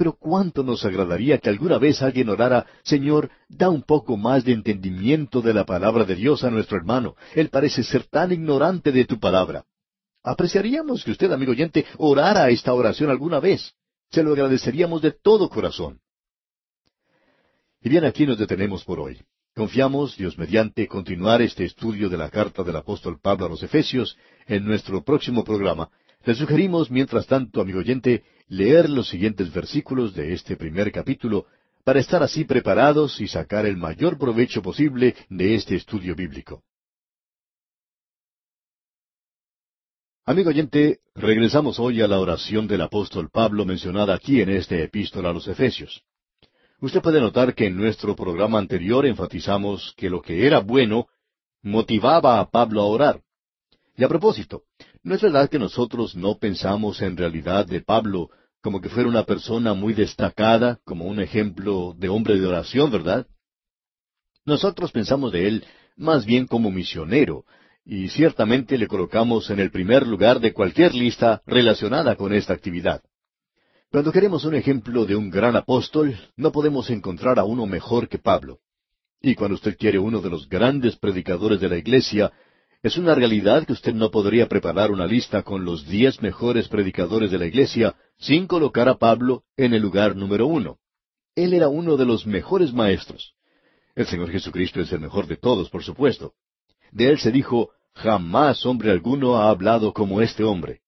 S1: Pero cuánto nos agradaría que alguna vez alguien orara, Señor, da un poco más de entendimiento de la palabra de Dios a nuestro hermano. Él parece ser tan ignorante de tu palabra. Apreciaríamos que usted, amigo oyente, orara esta oración alguna vez. Se lo agradeceríamos de todo corazón. Y bien, aquí nos detenemos por hoy. Confiamos, Dios mediante, continuar este estudio de la carta del apóstol Pablo a los Efesios en nuestro próximo programa. Le sugerimos, mientras tanto, amigo oyente, leer los siguientes versículos de este primer capítulo para estar así preparados y sacar el mayor provecho posible de este estudio bíblico. Amigo oyente, regresamos hoy a la oración del apóstol Pablo mencionada aquí en este epístola a los Efesios. Usted puede notar que en nuestro programa anterior enfatizamos que lo que era bueno motivaba a Pablo a orar. Y a propósito, ¿no es verdad que nosotros no pensamos en realidad de Pablo como que fuera una persona muy destacada, como un ejemplo de hombre de oración, verdad? Nosotros pensamos de él más bien como misionero, y ciertamente le colocamos en el primer lugar de cualquier lista relacionada con esta actividad. Cuando queremos un ejemplo de un gran apóstol, no podemos encontrar a uno mejor que Pablo. Y cuando usted quiere uno de los grandes predicadores de la Iglesia, es una realidad que usted no podría preparar una lista con los diez mejores predicadores de la Iglesia sin colocar a Pablo en el lugar número uno. Él era uno de los mejores maestros. El Señor Jesucristo es el mejor de todos, por supuesto. De él se dijo, jamás hombre alguno ha hablado como este hombre.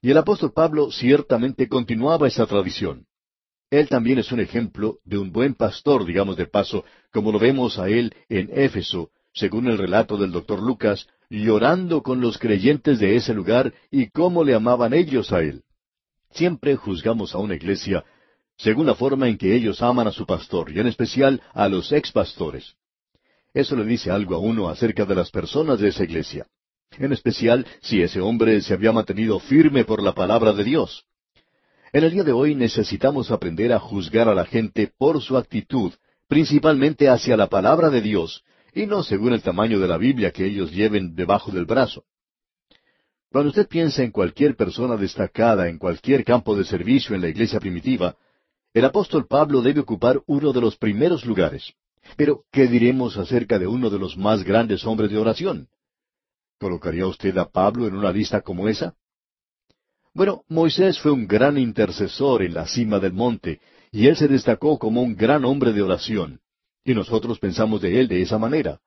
S1: Y el apóstol Pablo ciertamente continuaba esa tradición. Él también es un ejemplo de un buen pastor, digamos de paso, como lo vemos a él en Éfeso, según el relato del doctor Lucas, llorando con los creyentes de ese lugar y cómo le amaban ellos a él. Siempre juzgamos a una iglesia según la forma en que ellos aman a su pastor, y en especial a los ex pastores. Eso le dice algo a uno acerca de las personas de esa iglesia en especial si ese hombre se había mantenido firme por la palabra de Dios. En el día de hoy necesitamos aprender a juzgar a la gente por su actitud, principalmente hacia la palabra de Dios, y no según el tamaño de la Biblia que ellos lleven debajo del brazo. Cuando usted piensa en cualquier persona destacada en cualquier campo de servicio en la iglesia primitiva, el apóstol Pablo debe ocupar uno de los primeros lugares. Pero, ¿qué diremos acerca de uno de los más grandes hombres de oración? ¿Colocaría usted a Pablo en una lista como esa? Bueno, Moisés fue un gran intercesor en la cima del monte, y él se destacó como un gran hombre de oración, y nosotros pensamos de él de esa manera.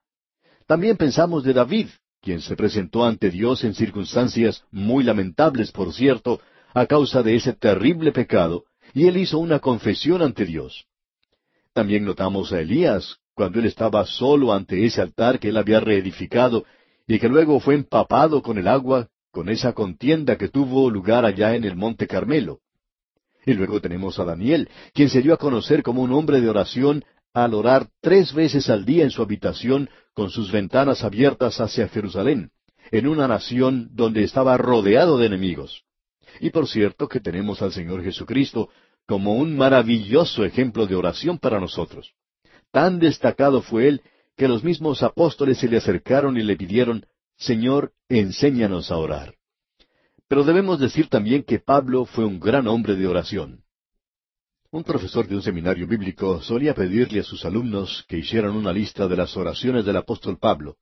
S1: También pensamos de David, quien se presentó ante Dios en circunstancias muy lamentables, por cierto, a causa de ese terrible pecado, y él hizo una confesión ante Dios. También notamos a Elías, cuando él estaba solo ante ese altar que él había reedificado y que luego fue empapado con el agua con esa contienda que tuvo lugar allá en el monte Carmelo. Y luego tenemos a Daniel, quien se dio a conocer como un hombre de oración al orar tres veces al día en su habitación con sus ventanas abiertas hacia Jerusalén, en una nación donde estaba rodeado de enemigos. Y por cierto que tenemos al Señor Jesucristo como un maravilloso ejemplo de oración para nosotros. Tan destacado fue él que los mismos apóstoles se le acercaron y le pidieron, Señor, enséñanos a orar. Pero debemos decir también que Pablo fue un gran hombre de oración. Un profesor de un seminario bíblico solía pedirle a sus alumnos que hicieran una lista de las oraciones del apóstol Pablo,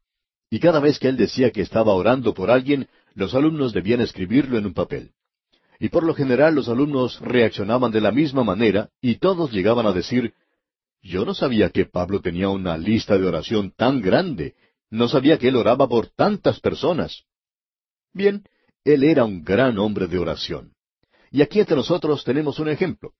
S1: y cada vez que él decía que estaba orando por alguien, los alumnos debían escribirlo en un papel. Y por lo general los alumnos reaccionaban de la misma manera, y todos llegaban a decir, yo no sabía que Pablo tenía una lista de oración tan grande. No sabía que él oraba por tantas personas. Bien, él era un gran hombre de oración. Y aquí entre nosotros tenemos un ejemplo.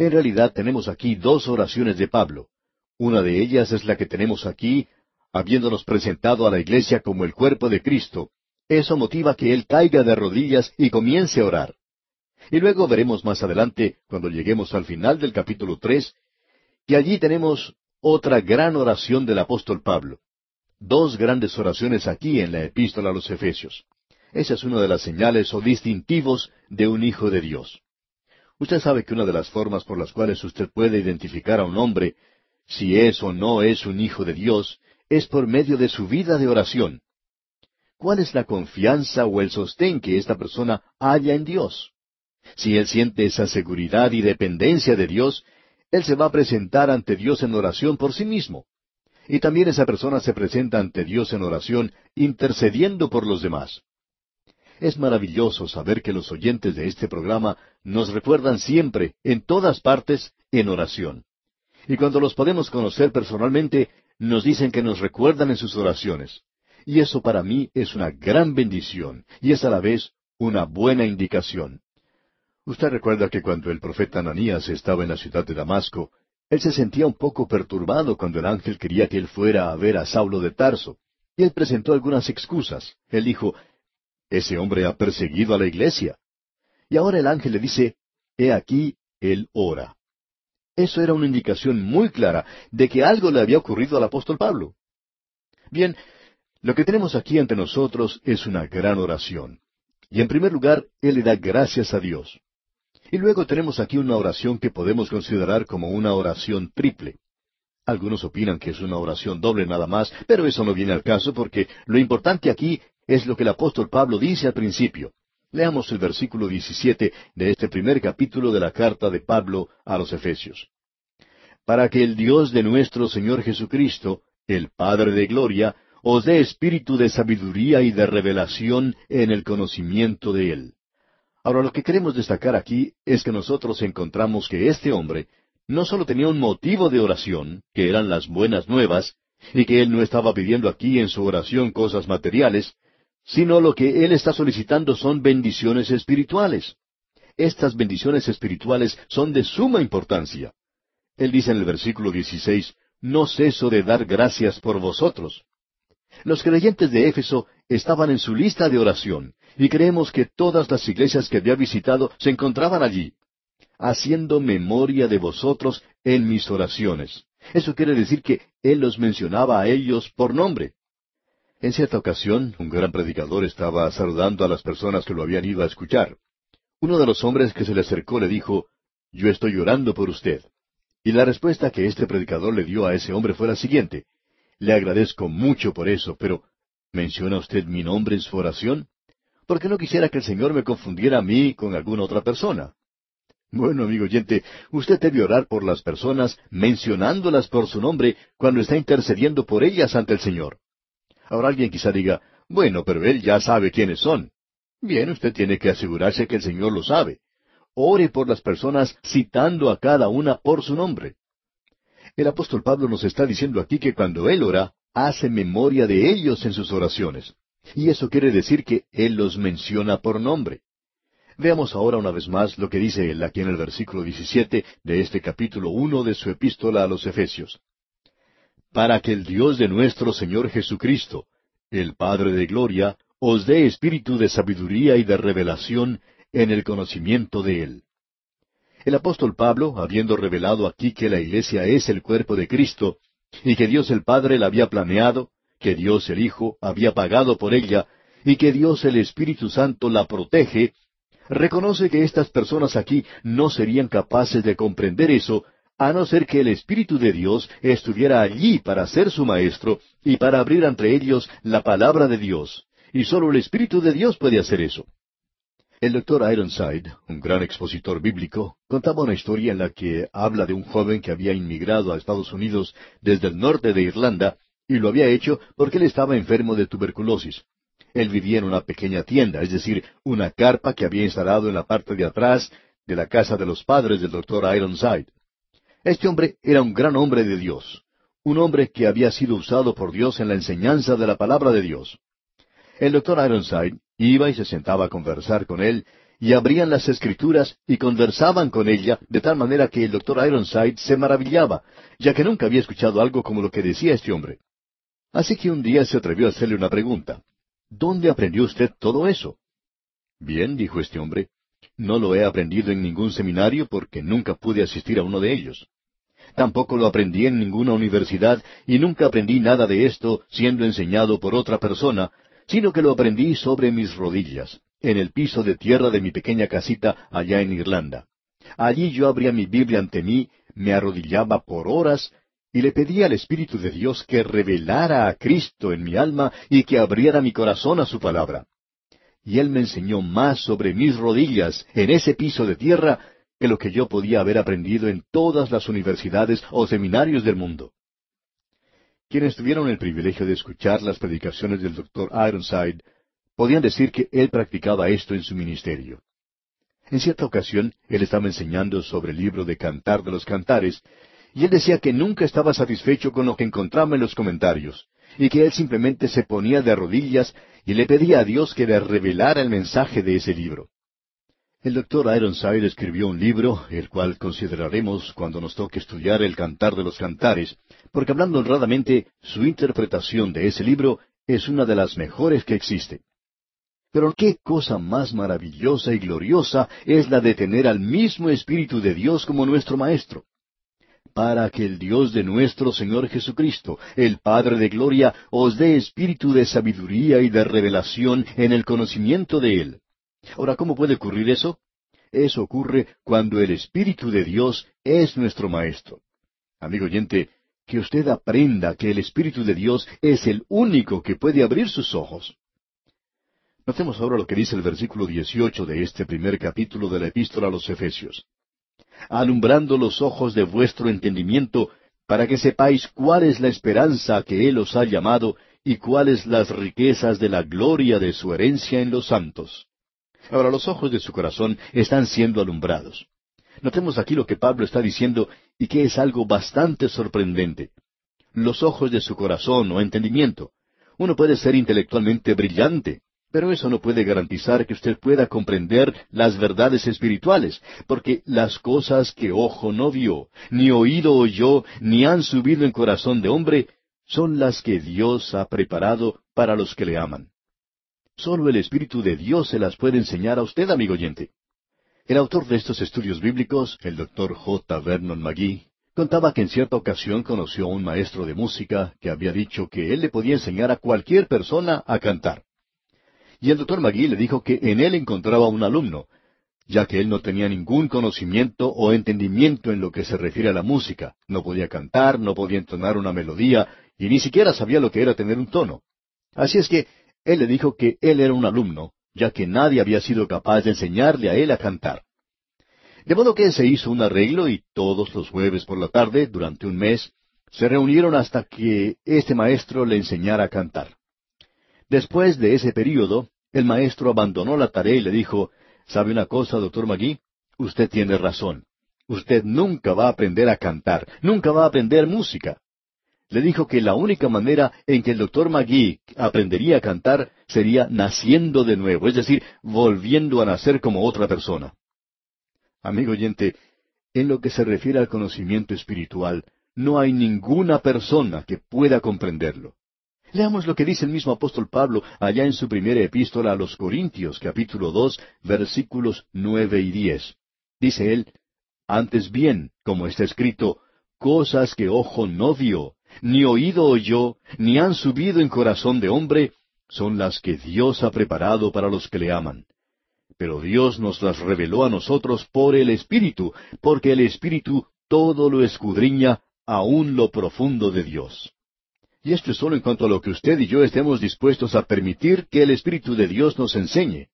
S1: En realidad tenemos aquí dos oraciones de Pablo. Una de ellas es la que tenemos aquí, habiéndonos presentado a la iglesia como el cuerpo de Cristo. Eso motiva que él caiga de rodillas y comience a orar. Y luego veremos más adelante, cuando lleguemos al final del capítulo tres, y allí tenemos otra gran oración del apóstol Pablo. Dos grandes oraciones aquí en la epístola a los Efesios. Esa es una de las señales o distintivos de un hijo de Dios. Usted sabe que una de las formas por las cuales usted puede identificar a un hombre, si es o no es un hijo de Dios, es por medio de su vida de oración. ¿Cuál es la confianza o el sostén que esta persona haya en Dios? Si él siente esa seguridad y dependencia de Dios, él se va a presentar ante Dios en oración por sí mismo. Y también esa persona se presenta ante Dios en oración intercediendo por los demás. Es maravilloso saber que los oyentes de este programa nos recuerdan siempre, en todas partes, en oración. y cuando los podemos conocer personalmente, nos dicen que nos recuerdan en sus oraciones. Y eso para mí es una gran bendición, y es a la vez una buena indicación. Usted recuerda que cuando el profeta Ananías estaba en la ciudad de Damasco, él se sentía un poco perturbado cuando el ángel quería que él fuera a ver a Saulo de Tarso, y él presentó algunas excusas. Él dijo, Ese hombre ha perseguido a la iglesia. Y ahora el ángel le dice, He aquí, él ora. Eso era una indicación muy clara de que algo le había ocurrido al apóstol Pablo. Bien, lo que tenemos aquí ante nosotros es una gran oración. Y en primer lugar, él le da gracias a Dios. Y luego tenemos aquí una oración que podemos considerar como una oración triple. Algunos opinan que es una oración doble nada más, pero eso no viene al caso porque lo importante aquí es lo que el apóstol Pablo dice al principio. Leamos el versículo 17 de este primer capítulo de la carta de Pablo a los Efesios. Para que el Dios de nuestro Señor Jesucristo, el Padre de Gloria, os dé espíritu de sabiduría y de revelación en el conocimiento de Él. Ahora lo que queremos destacar aquí es que nosotros encontramos que este hombre no solo tenía un motivo de oración, que eran las buenas nuevas, y que él no estaba pidiendo aquí en su oración cosas materiales, sino lo que él está solicitando son bendiciones espirituales. Estas bendiciones espirituales son de suma importancia. Él dice en el versículo 16, No ceso de dar gracias por vosotros. Los creyentes de Éfeso estaban en su lista de oración, y creemos que todas las iglesias que había visitado se encontraban allí, haciendo memoria de vosotros en mis oraciones. Eso quiere decir que Él los mencionaba a ellos por nombre. En cierta ocasión, un gran predicador estaba saludando a las personas que lo habían ido a escuchar. Uno de los hombres que se le acercó le dijo, Yo estoy llorando por usted. Y la respuesta que este predicador le dio a ese hombre fue la siguiente, Le agradezco mucho por eso, pero ¿menciona usted mi nombre en su oración? Porque no quisiera que el Señor me confundiera a mí con alguna otra persona. Bueno, amigo oyente, usted debe orar por las personas mencionándolas por su nombre cuando está intercediendo por ellas ante el Señor. Ahora alguien quizá diga, bueno, pero él ya sabe quiénes son. Bien, usted tiene que asegurarse que el Señor lo sabe. Ore por las personas citando a cada una por su nombre. El apóstol Pablo nos está diciendo aquí que cuando él ora, hace memoria de ellos en sus oraciones. Y eso quiere decir que él los menciona por nombre. Veamos ahora una vez más lo que dice él aquí en el versículo 17 de este capítulo uno de su epístola a los Efesios para que el Dios de nuestro Señor Jesucristo, el Padre de Gloria, os dé espíritu de sabiduría y de revelación en el conocimiento de Él. El apóstol Pablo, habiendo revelado aquí que la iglesia es el cuerpo de Cristo, y que Dios el Padre la había planeado, que Dios el Hijo había pagado por ella, y que Dios el Espíritu Santo la protege, reconoce que estas personas aquí no serían capaces de comprender eso a no ser que el Espíritu de Dios estuviera allí para ser su maestro y para abrir entre ellos la palabra de Dios. Y solo el Espíritu de Dios puede hacer eso. El doctor Ironside, un gran expositor bíblico, contaba una historia en la que habla de un joven que había inmigrado a Estados Unidos desde el norte de Irlanda y lo había hecho porque él estaba enfermo de tuberculosis. Él vivía en una pequeña tienda, es decir, una carpa que había instalado en la parte de atrás de la casa de los padres del doctor Ironside. Este hombre era un gran hombre de Dios, un hombre que había sido usado por Dios en la enseñanza de la palabra de Dios. El doctor Ironside iba y se sentaba a conversar con él, y abrían las escrituras y conversaban con ella, de tal manera que el doctor Ironside se maravillaba, ya que nunca había escuchado algo como lo que decía este hombre. Así que un día se atrevió a hacerle una pregunta. ¿Dónde aprendió usted todo eso? Bien, dijo este hombre, no lo he aprendido en ningún seminario porque nunca pude asistir a uno de ellos. Tampoco lo aprendí en ninguna universidad y nunca aprendí nada de esto siendo enseñado por otra persona, sino que lo aprendí sobre mis rodillas, en el piso de tierra de mi pequeña casita allá en Irlanda. Allí yo abría mi Biblia ante mí, me arrodillaba por horas y le pedía al Espíritu de Dios que revelara a Cristo en mi alma y que abriera mi corazón a su palabra y Él me enseñó más sobre mis rodillas en ese piso de tierra que lo que yo podía haber aprendido en todas las universidades o seminarios del mundo. Quienes tuvieron el privilegio de escuchar las predicaciones del doctor Ironside podían decir que él practicaba esto en su ministerio. En cierta ocasión, él estaba enseñando sobre el libro de Cantar de los Cantares, y él decía que nunca estaba satisfecho con lo que encontraba en los comentarios, y que él simplemente se ponía de rodillas y le pedía a Dios que le revelara el mensaje de ese libro. El doctor Ironside escribió un libro, el cual consideraremos cuando nos toque estudiar el Cantar de los Cantares, porque hablando honradamente, su interpretación de ese libro es una de las mejores que existe. Pero qué cosa más maravillosa y gloriosa es la de tener al mismo Espíritu de Dios como nuestro Maestro. Para que el Dios de nuestro Señor Jesucristo, el Padre de Gloria, os dé espíritu de sabiduría y de revelación en el conocimiento de Él Ahora, ¿cómo puede ocurrir eso? Eso ocurre cuando el Espíritu de Dios es nuestro Maestro. Amigo oyente, que usted aprenda que el Espíritu de Dios es el único que puede abrir sus ojos. Notemos ahora lo que dice el versículo 18 de este primer capítulo de la epístola a los Efesios. Alumbrando los ojos de vuestro entendimiento, para que sepáis cuál es la esperanza que Él os ha llamado y cuáles las riquezas de la gloria de su herencia en los santos. Ahora los ojos de su corazón están siendo alumbrados. Notemos aquí lo que Pablo está diciendo y que es algo bastante sorprendente. Los ojos de su corazón o entendimiento. Uno puede ser intelectualmente brillante, pero eso no puede garantizar que usted pueda comprender las verdades espirituales, porque las cosas que ojo no vio, ni oído oyó, ni han subido en corazón de hombre, son las que Dios ha preparado para los que le aman. Solo el Espíritu de Dios se las puede enseñar a usted, amigo oyente. El autor de estos estudios bíblicos, el doctor J. Vernon McGee, contaba que en cierta ocasión conoció a un maestro de música que había dicho que él le podía enseñar a cualquier persona a cantar. Y el doctor McGee le dijo que en él encontraba un alumno, ya que él no tenía ningún conocimiento o entendimiento en lo que se refiere a la música. No podía cantar, no podía entonar una melodía, y ni siquiera sabía lo que era tener un tono. Así es que él le dijo que él era un alumno, ya que nadie había sido capaz de enseñarle a él a cantar. De modo que se hizo un arreglo y todos los jueves por la tarde, durante un mes, se reunieron hasta que este maestro le enseñara a cantar. Después de ese período, el maestro abandonó la tarea y le dijo, ¿Sabe una cosa, doctor Magui? Usted tiene razón. Usted nunca va a aprender a cantar, nunca va a aprender música le dijo que la única manera en que el doctor Magui aprendería a cantar sería naciendo de nuevo, es decir, volviendo a nacer como otra persona. Amigo oyente, en lo que se refiere al conocimiento espiritual, no hay ninguna persona que pueda comprenderlo. Leamos lo que dice el mismo apóstol Pablo allá en su primera epístola a los Corintios, capítulo dos, versículos nueve y diez. Dice él, Antes bien, como está escrito, cosas que ojo no vio, ni oído oyó, ni han subido en corazón de hombre, son las que Dios ha preparado para los que le aman. Pero Dios nos las reveló a nosotros por el Espíritu, porque el Espíritu todo lo escudriña, aun lo profundo de Dios. Y esto es solo en cuanto a lo que usted y yo estemos dispuestos a permitir que el Espíritu de Dios nos enseñe.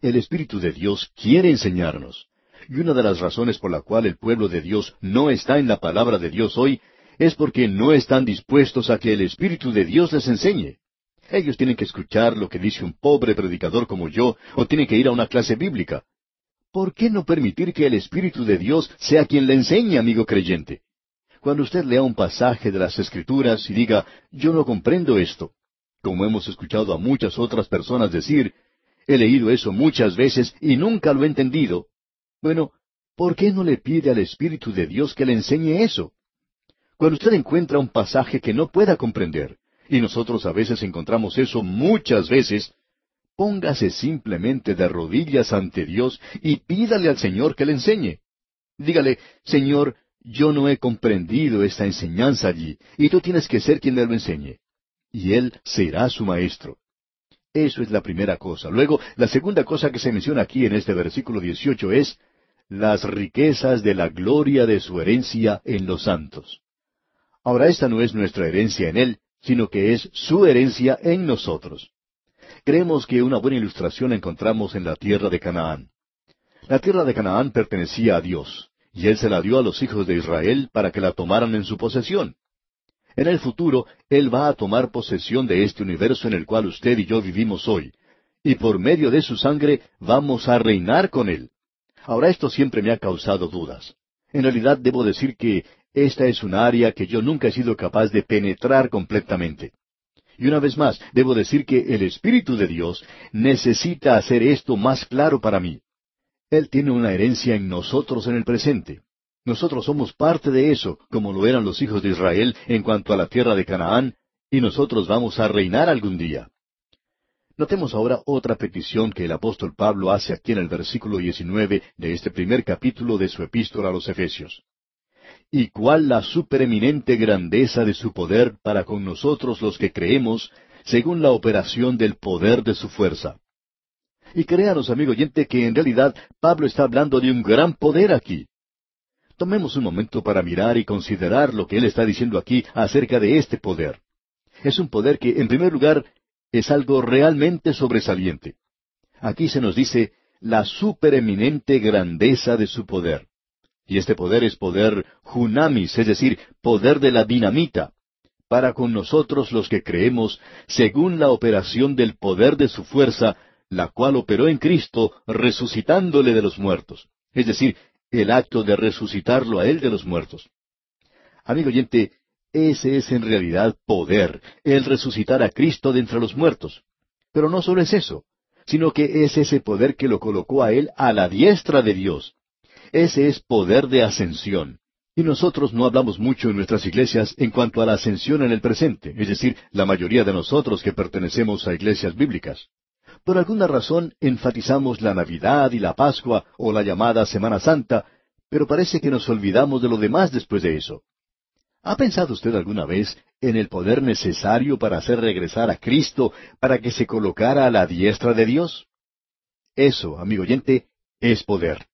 S1: El Espíritu de Dios quiere enseñarnos. Y una de las razones por la cual el pueblo de Dios no está en la palabra de Dios hoy es porque no están dispuestos a que el Espíritu de Dios les enseñe. Ellos tienen que escuchar lo que dice un pobre predicador como yo, o tienen que ir a una clase bíblica. ¿Por qué no permitir que el Espíritu de Dios sea quien le enseñe, amigo creyente? Cuando usted lea un pasaje de las Escrituras y diga, yo no comprendo esto, como hemos escuchado a muchas otras personas decir, he leído eso muchas veces y nunca lo he entendido. Bueno, ¿por qué no le pide al Espíritu de Dios que le enseñe eso? Cuando usted encuentra un pasaje que no pueda comprender, y nosotros a veces encontramos eso muchas veces, póngase simplemente de rodillas ante Dios y pídale al Señor que le enseñe. Dígale, Señor, yo no he comprendido esta enseñanza allí, y tú tienes que ser quien le lo enseñe. Y Él será su maestro. Eso es la primera cosa. Luego, la segunda cosa que se menciona aquí en este versículo 18 es las riquezas de la gloria de su herencia en los santos. Ahora esta no es nuestra herencia en Él, sino que es su herencia en nosotros. Creemos que una buena ilustración encontramos en la tierra de Canaán. La tierra de Canaán pertenecía a Dios, y Él se la dio a los hijos de Israel para que la tomaran en su posesión. En el futuro, Él va a tomar posesión de este universo en el cual usted y yo vivimos hoy, y por medio de su sangre vamos a reinar con Él. Ahora esto siempre me ha causado dudas. En realidad debo decir que esta es un área que yo nunca he sido capaz de penetrar completamente. Y una vez más, debo decir que el Espíritu de Dios necesita hacer esto más claro para mí. Él tiene una herencia en nosotros en el presente. Nosotros somos parte de eso, como lo eran los hijos de Israel en cuanto a la tierra de Canaán, y nosotros vamos a reinar algún día. Notemos ahora otra petición que el apóstol Pablo hace aquí en el versículo 19 de este primer capítulo de su epístola a los Efesios. Y cuál la supereminente grandeza de su poder para con nosotros los que creemos, según la operación del poder de su fuerza. Y créanos, amigo oyente, que en realidad Pablo está hablando de un gran poder aquí. Tomemos un momento para mirar y considerar lo que él está diciendo aquí acerca de este poder. Es un poder que, en primer lugar, es algo realmente sobresaliente. Aquí se nos dice la supereminente grandeza de su poder. Y este poder es poder junamis, es decir, poder de la dinamita, para con nosotros los que creemos, según la operación del poder de su fuerza, la cual operó en Cristo, resucitándole de los muertos. Es decir, el acto de resucitarlo a él de los muertos. Amigo oyente, ese es en realidad poder, el resucitar a Cristo de entre los muertos. Pero no solo es eso, sino que es ese poder que lo colocó a Él a la diestra de Dios. Ese es poder de ascensión. Y nosotros no hablamos mucho en nuestras iglesias en cuanto a la ascensión en el presente, es decir, la mayoría de nosotros que pertenecemos a iglesias bíblicas. Por alguna razón enfatizamos la Navidad y la Pascua o la llamada Semana Santa, pero parece que nos olvidamos de lo demás después de eso. ¿Ha pensado usted alguna vez en el poder necesario para hacer regresar a Cristo para que se colocara a la diestra de Dios? Eso, amigo oyente, es poder.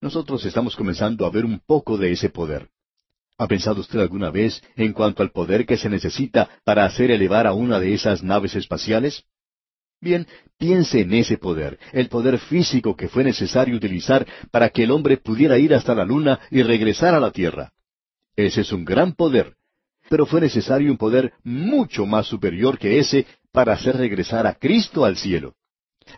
S1: Nosotros estamos comenzando a ver un poco de ese poder. ¿Ha pensado usted alguna vez en cuanto al poder que se necesita para hacer elevar a una de esas naves espaciales? Bien, piense en ese poder, el poder físico que fue necesario utilizar para que el hombre pudiera ir hasta la luna y regresar a la Tierra. Ese es un gran poder, pero fue necesario un poder mucho más superior que ese para hacer regresar a Cristo al cielo.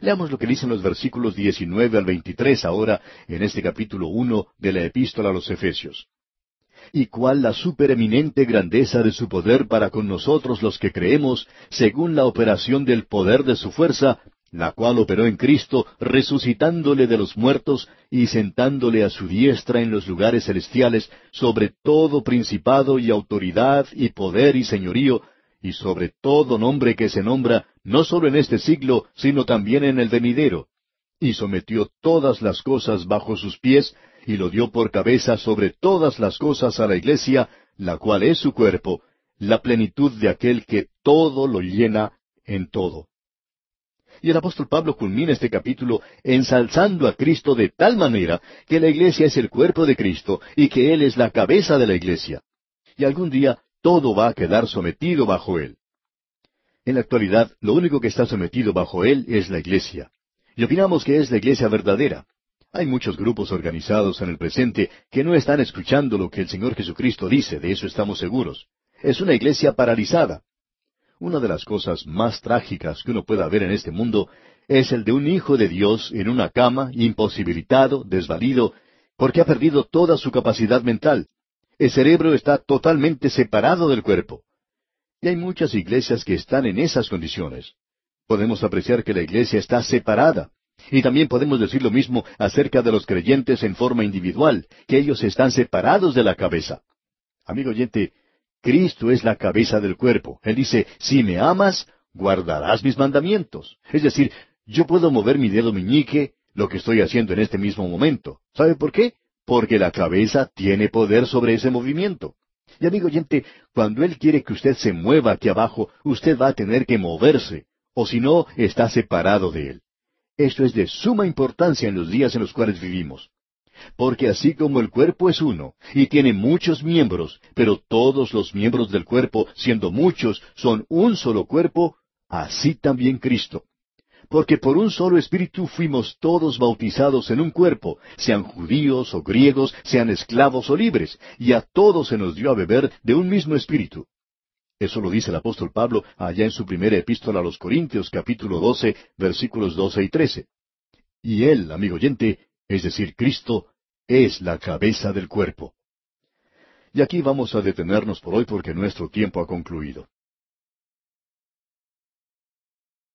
S1: Leamos lo que dicen los versículos 19 al 23 ahora en este capítulo 1 de la epístola a los Efesios. Y cuál la supereminente grandeza de su poder para con nosotros los que creemos, según la operación del poder de su fuerza, la cual operó en Cristo, resucitándole de los muertos y sentándole a su diestra en los lugares celestiales, sobre todo principado y autoridad y poder y señorío, y sobre todo nombre que se nombra, no sólo en este siglo, sino también en el venidero. Y sometió todas las cosas bajo sus pies, y lo dio por cabeza sobre todas las cosas a la iglesia, la cual es su cuerpo, la plenitud de aquel que todo lo llena en todo. Y el apóstol Pablo culmina este capítulo ensalzando a Cristo de tal manera que la iglesia es el cuerpo de Cristo y que Él es la cabeza de la iglesia. Y algún día todo va a quedar sometido bajo Él. En la actualidad, lo único que está sometido bajo Él es la iglesia. Y opinamos que es la iglesia verdadera. Hay muchos grupos organizados en el presente que no están escuchando lo que el Señor Jesucristo dice, de eso estamos seguros. Es una iglesia paralizada. Una de las cosas más trágicas que uno pueda ver en este mundo es el de un hijo de Dios en una cama, imposibilitado, desvalido, porque ha perdido toda su capacidad mental. El cerebro está totalmente separado del cuerpo. Y hay muchas iglesias que están en esas condiciones. Podemos apreciar que la iglesia está separada. Y también podemos decir lo mismo acerca de los creyentes en forma individual, que ellos están separados de la cabeza. Amigo oyente, Cristo es la cabeza del cuerpo. Él dice, si me amas, guardarás mis mandamientos. Es decir, yo puedo mover mi dedo meñique, lo que estoy haciendo en este mismo momento. ¿Sabe por qué? Porque la cabeza tiene poder sobre ese movimiento. Y amigo oyente, cuando Él quiere que usted se mueva aquí abajo, usted va a tener que moverse, o si no, está separado de Él. Esto es de suma importancia en los días en los cuales vivimos. Porque así como el cuerpo es uno, y tiene muchos miembros, pero todos los miembros del cuerpo, siendo muchos, son un solo cuerpo, así también Cristo. Porque por un solo espíritu fuimos todos bautizados en un cuerpo, sean judíos o griegos, sean esclavos o libres, y a todos se nos dio a beber de un mismo espíritu. Eso lo dice el apóstol Pablo allá en su primera epístola a los Corintios capítulo 12 versículos 12 y 13. Y él, amigo oyente, es decir, Cristo, es la cabeza del cuerpo. Y aquí vamos a detenernos por hoy porque nuestro tiempo ha concluido.